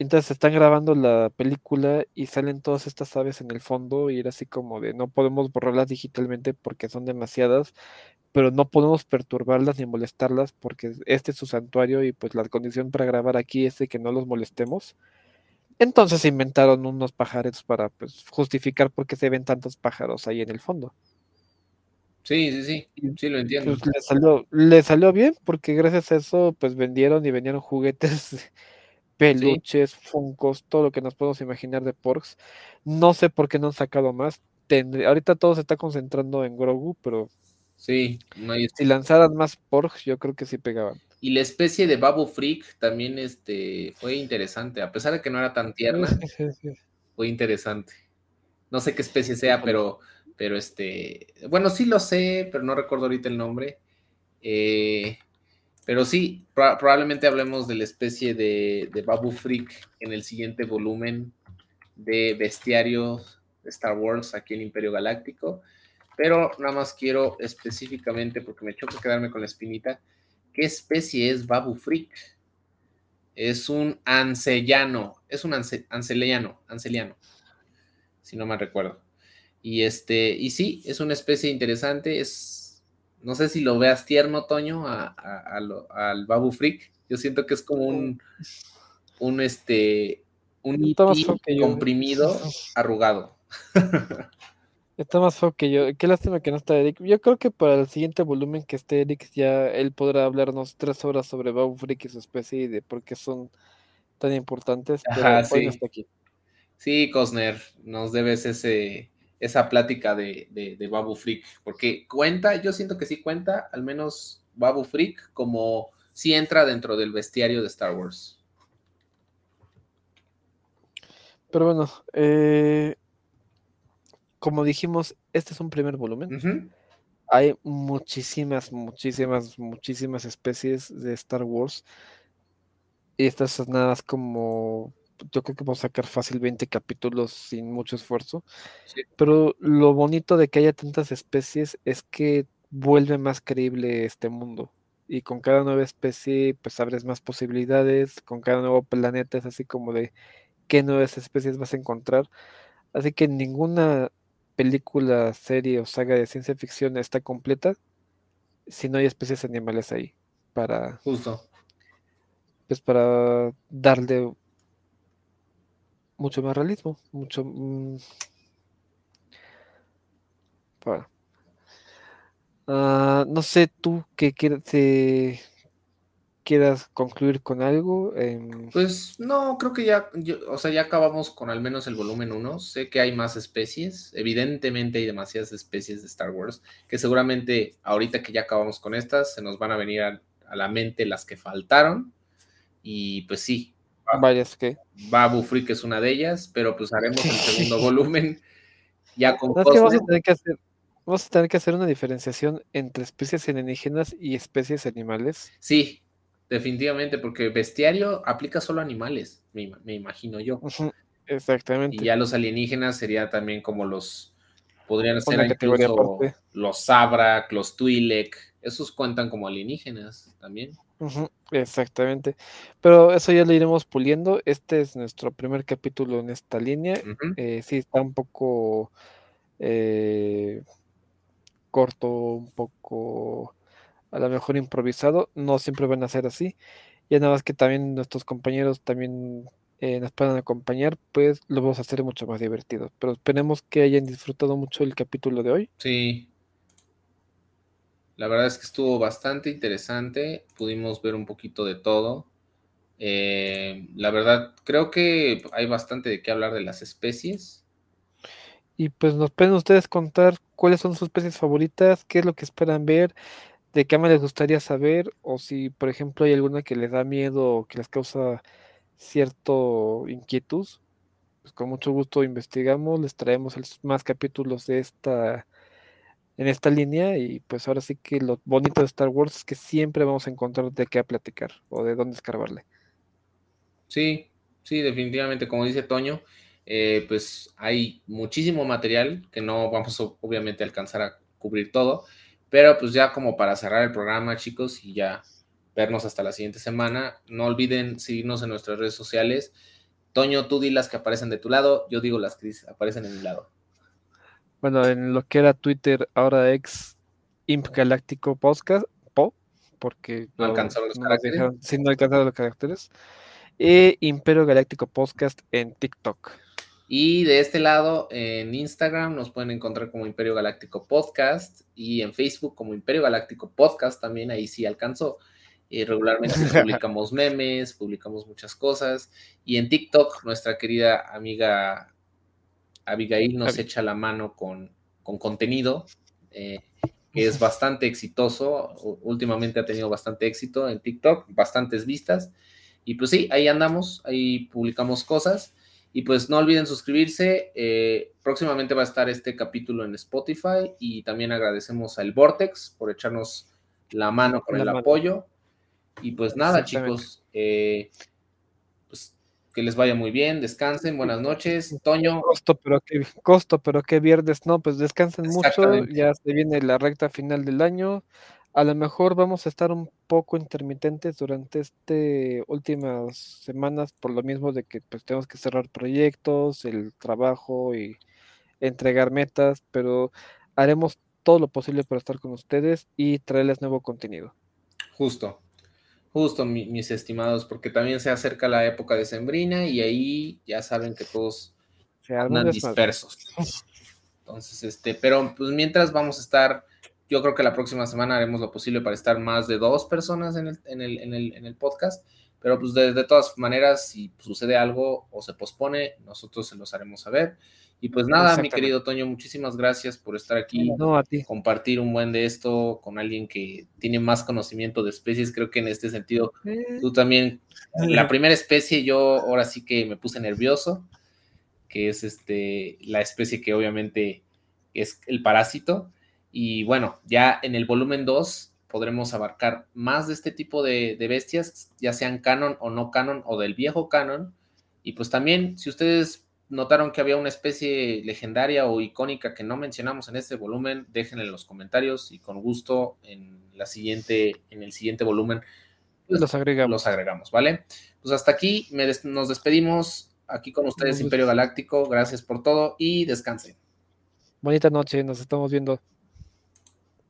Entonces están grabando la película y salen todas estas aves en el fondo y era así como de no podemos borrarlas digitalmente porque son demasiadas, pero no podemos perturbarlas ni molestarlas porque este es su santuario y pues la condición para grabar aquí es de que no los molestemos. Entonces inventaron unos pajareros para pues justificar por qué se ven tantos pájaros ahí en el fondo. Sí, sí, sí, sí lo entiendo. Pues le salió, le salió bien porque gracias a eso pues vendieron y vendieron juguetes, peluches, funcos, todo lo que nos podemos imaginar de Porks. No sé por qué no han sacado más. Tendré- ahorita todo se está concentrando en Grogu, pero Sí, no hay- si lanzaran más Porks, yo creo que sí pegaban. Y la especie de Babu Freak también este, fue interesante, a pesar de que no era tan tierna, Sí, sí, sí. muy interesante. No sé qué especie sea, pero, pero este, bueno, sí lo sé, pero no recuerdo ahorita el nombre. Eh, pero sí, probablemente hablemos de la especie de, de, Babu Freak en el siguiente volumen de Bestiario de Star Wars aquí en Imperio Galáctico. Pero nada más quiero específicamente, porque me choca quedarme con la espinita, ¿qué especie es Babu Freak? Es un ancellano, es un anceliano, anceliano, si no me recuerdo. Y este, y sí, es una especie interesante, es, no sé si lo veas tierno, Toño, al Babu Freak. Yo siento que es como un, un este, un comprimido arrugado. Está más feo que yo. Qué lástima que no está Eric. Yo creo que para el siguiente volumen que esté Eric, ya él podrá hablarnos tres horas sobre Babu Freak y su especie y de por qué son tan importantes. Pero sí. aquí. Sí, Cosner, nos debes ese, esa plática de, de, Babu Freak, porque cuenta, yo siento que sí cuenta, al menos Babu Freak, como si entra dentro del bestiario de Star Wars. Pero bueno, eh, como dijimos, este es un primer volumen. Hay muchísimas, muchísimas, muchísimas especies de Star Wars. Y estas son nada más como. Yo creo que vamos a sacar fácil 20 capítulos sin mucho esfuerzo. Pero lo bonito de que haya tantas especies es que vuelve más creíble este mundo. Y con cada nueva especie, pues abres más posibilidades. Con cada nuevo planeta es así como de qué nuevas especies vas a encontrar. Así que ninguna película, serie o saga de ciencia ficción está completa si no hay especies animales ahí para justo. pues para darle mucho más realismo mucho mm, ah, no sé tú qué quieres quieras concluir con algo? Pues no, creo que ya, o sea, ya acabamos con al menos el volumen 1. Sé que hay más especies, evidentemente hay demasiadas especies de Star Wars, que seguramente ahorita que ya acabamos con estas, se nos van a venir a, la mente las que faltaron. Y pues sí. Varias que. Babu Freak es una de ellas, pero pues haremos el segundo volumen ya con vamos a tener que hacer Vamos a tener que hacer una diferenciación entre especies alienígenas y especies animales. Sí, definitivamente, porque bestiario aplica solo a animales, me, imagino yo. Exactamente. Y ya los alienígenas sería también como los, podrían ser incluso los Sabrak, los Twi'lek, esos cuentan como alienígenas también. Exactamente. Pero eso ya lo iremos puliendo. Este es nuestro primer capítulo en esta línea. Eh, sí, está un poco eh, corto, un poco a lo mejor improvisado, no siempre van a ser así. Y nada más que también nuestros compañeros también eh, nos puedan acompañar, pues lo vamos a hacer mucho más divertido. Pero esperemos que hayan disfrutado mucho el capítulo de hoy. Sí. La verdad es que estuvo bastante interesante. Pudimos ver un poquito de todo. Eh, la verdad, creo que hay bastante de qué hablar de las especies. Y pues nos pueden ustedes contar cuáles son sus especies favoritas, qué es lo que esperan ver, de qué me les gustaría saber o si, por ejemplo, hay alguna que les da miedo o que les causa cierto inquietud, pues con mucho gusto investigamos, les traemos más capítulos de esta en esta línea y pues ahora sí que lo bonito de Star Wars es que siempre vamos a encontrar de qué platicar o de dónde escarbarle. Sí, sí, definitivamente, como dice Toño, eh, pues hay muchísimo material que no vamos obviamente a alcanzar a cubrir todo, pero pues ya como para cerrar el programa, chicos, y ya vernos hasta la siguiente semana, no olviden seguirnos en nuestras redes sociales. Toño, tú di las que aparecen de tu lado, yo digo las que aparecen en mi lado. Bueno, en lo que era Twitter, ahora ex Imp Galáctico Podcast, po, porque no, alcanzaron los caracteres. sí, no alcanzaron los caracteres. Y Imperio Galáctico Podcast en TikTok. Y de este lado, en Instagram nos pueden encontrar como Imperio Galáctico Podcast y en Facebook como Imperio Galáctico Podcast también, ahí sí alcanzó. Y regularmente publicamos memes, publicamos muchas cosas. Y en TikTok, nuestra querida amiga Abigail nos echa la mano con, con contenido eh, que es bastante exitoso. Últimamente ha tenido bastante éxito en TikTok, bastantes vistas. Y pues sí, ahí andamos, ahí publicamos cosas. Y pues no olviden suscribirse. Eh, próximamente va a estar este capítulo en Spotify y también agradecemos al Vortex por echarnos la mano con el apoyo. Y pues nada, chicos, eh, pues que les vaya muy bien, descansen, buenas noches. Toño. Costo, pero qué costo, pero qué viernes, no, pues descansen mucho, ya se viene la recta final del año. A lo mejor vamos a estar un poco intermitentes durante este últimas semanas por lo mismo de que pues tenemos que cerrar proyectos, el trabajo y entregar metas, pero haremos todo lo posible para estar con ustedes y traerles nuevo contenido. Justo, justo mis estimados, porque también se acerca la época de Sembrina y ahí ya saben que todos se andan dispersos. Entonces, este, pero pues mientras vamos a estar yo creo que la próxima semana haremos lo posible para estar más de dos personas en el, en el, en el, en el podcast, pero pues de, de, todas maneras, si sucede algo o se pospone, nosotros se los haremos saber. Y pues nada, mi querido Toño, muchísimas gracias por estar aquí, no, a ti. compartir un buen de esto con alguien que tiene más conocimiento de especies. Creo que en este sentido, tú también, la primera especie, yo ahora sí que me puse nervioso, que es este, la especie que obviamente es el parásito y bueno, ya en el volumen 2 podremos abarcar más de este tipo de, bestias, ya sean canon o no canon o del viejo canon. Y pues también, si ustedes notaron que había una especie legendaria o icónica que no mencionamos en este volumen, déjenla en los comentarios y con gusto en la siguiente, en el siguiente volumen pues, los agregamos. Los agregamos, ¿vale? Pues hasta aquí nos despedimos aquí con ustedes, Imperio Galáctico. Gracias por todo y descansen. Bonita noche, nos estamos viendo.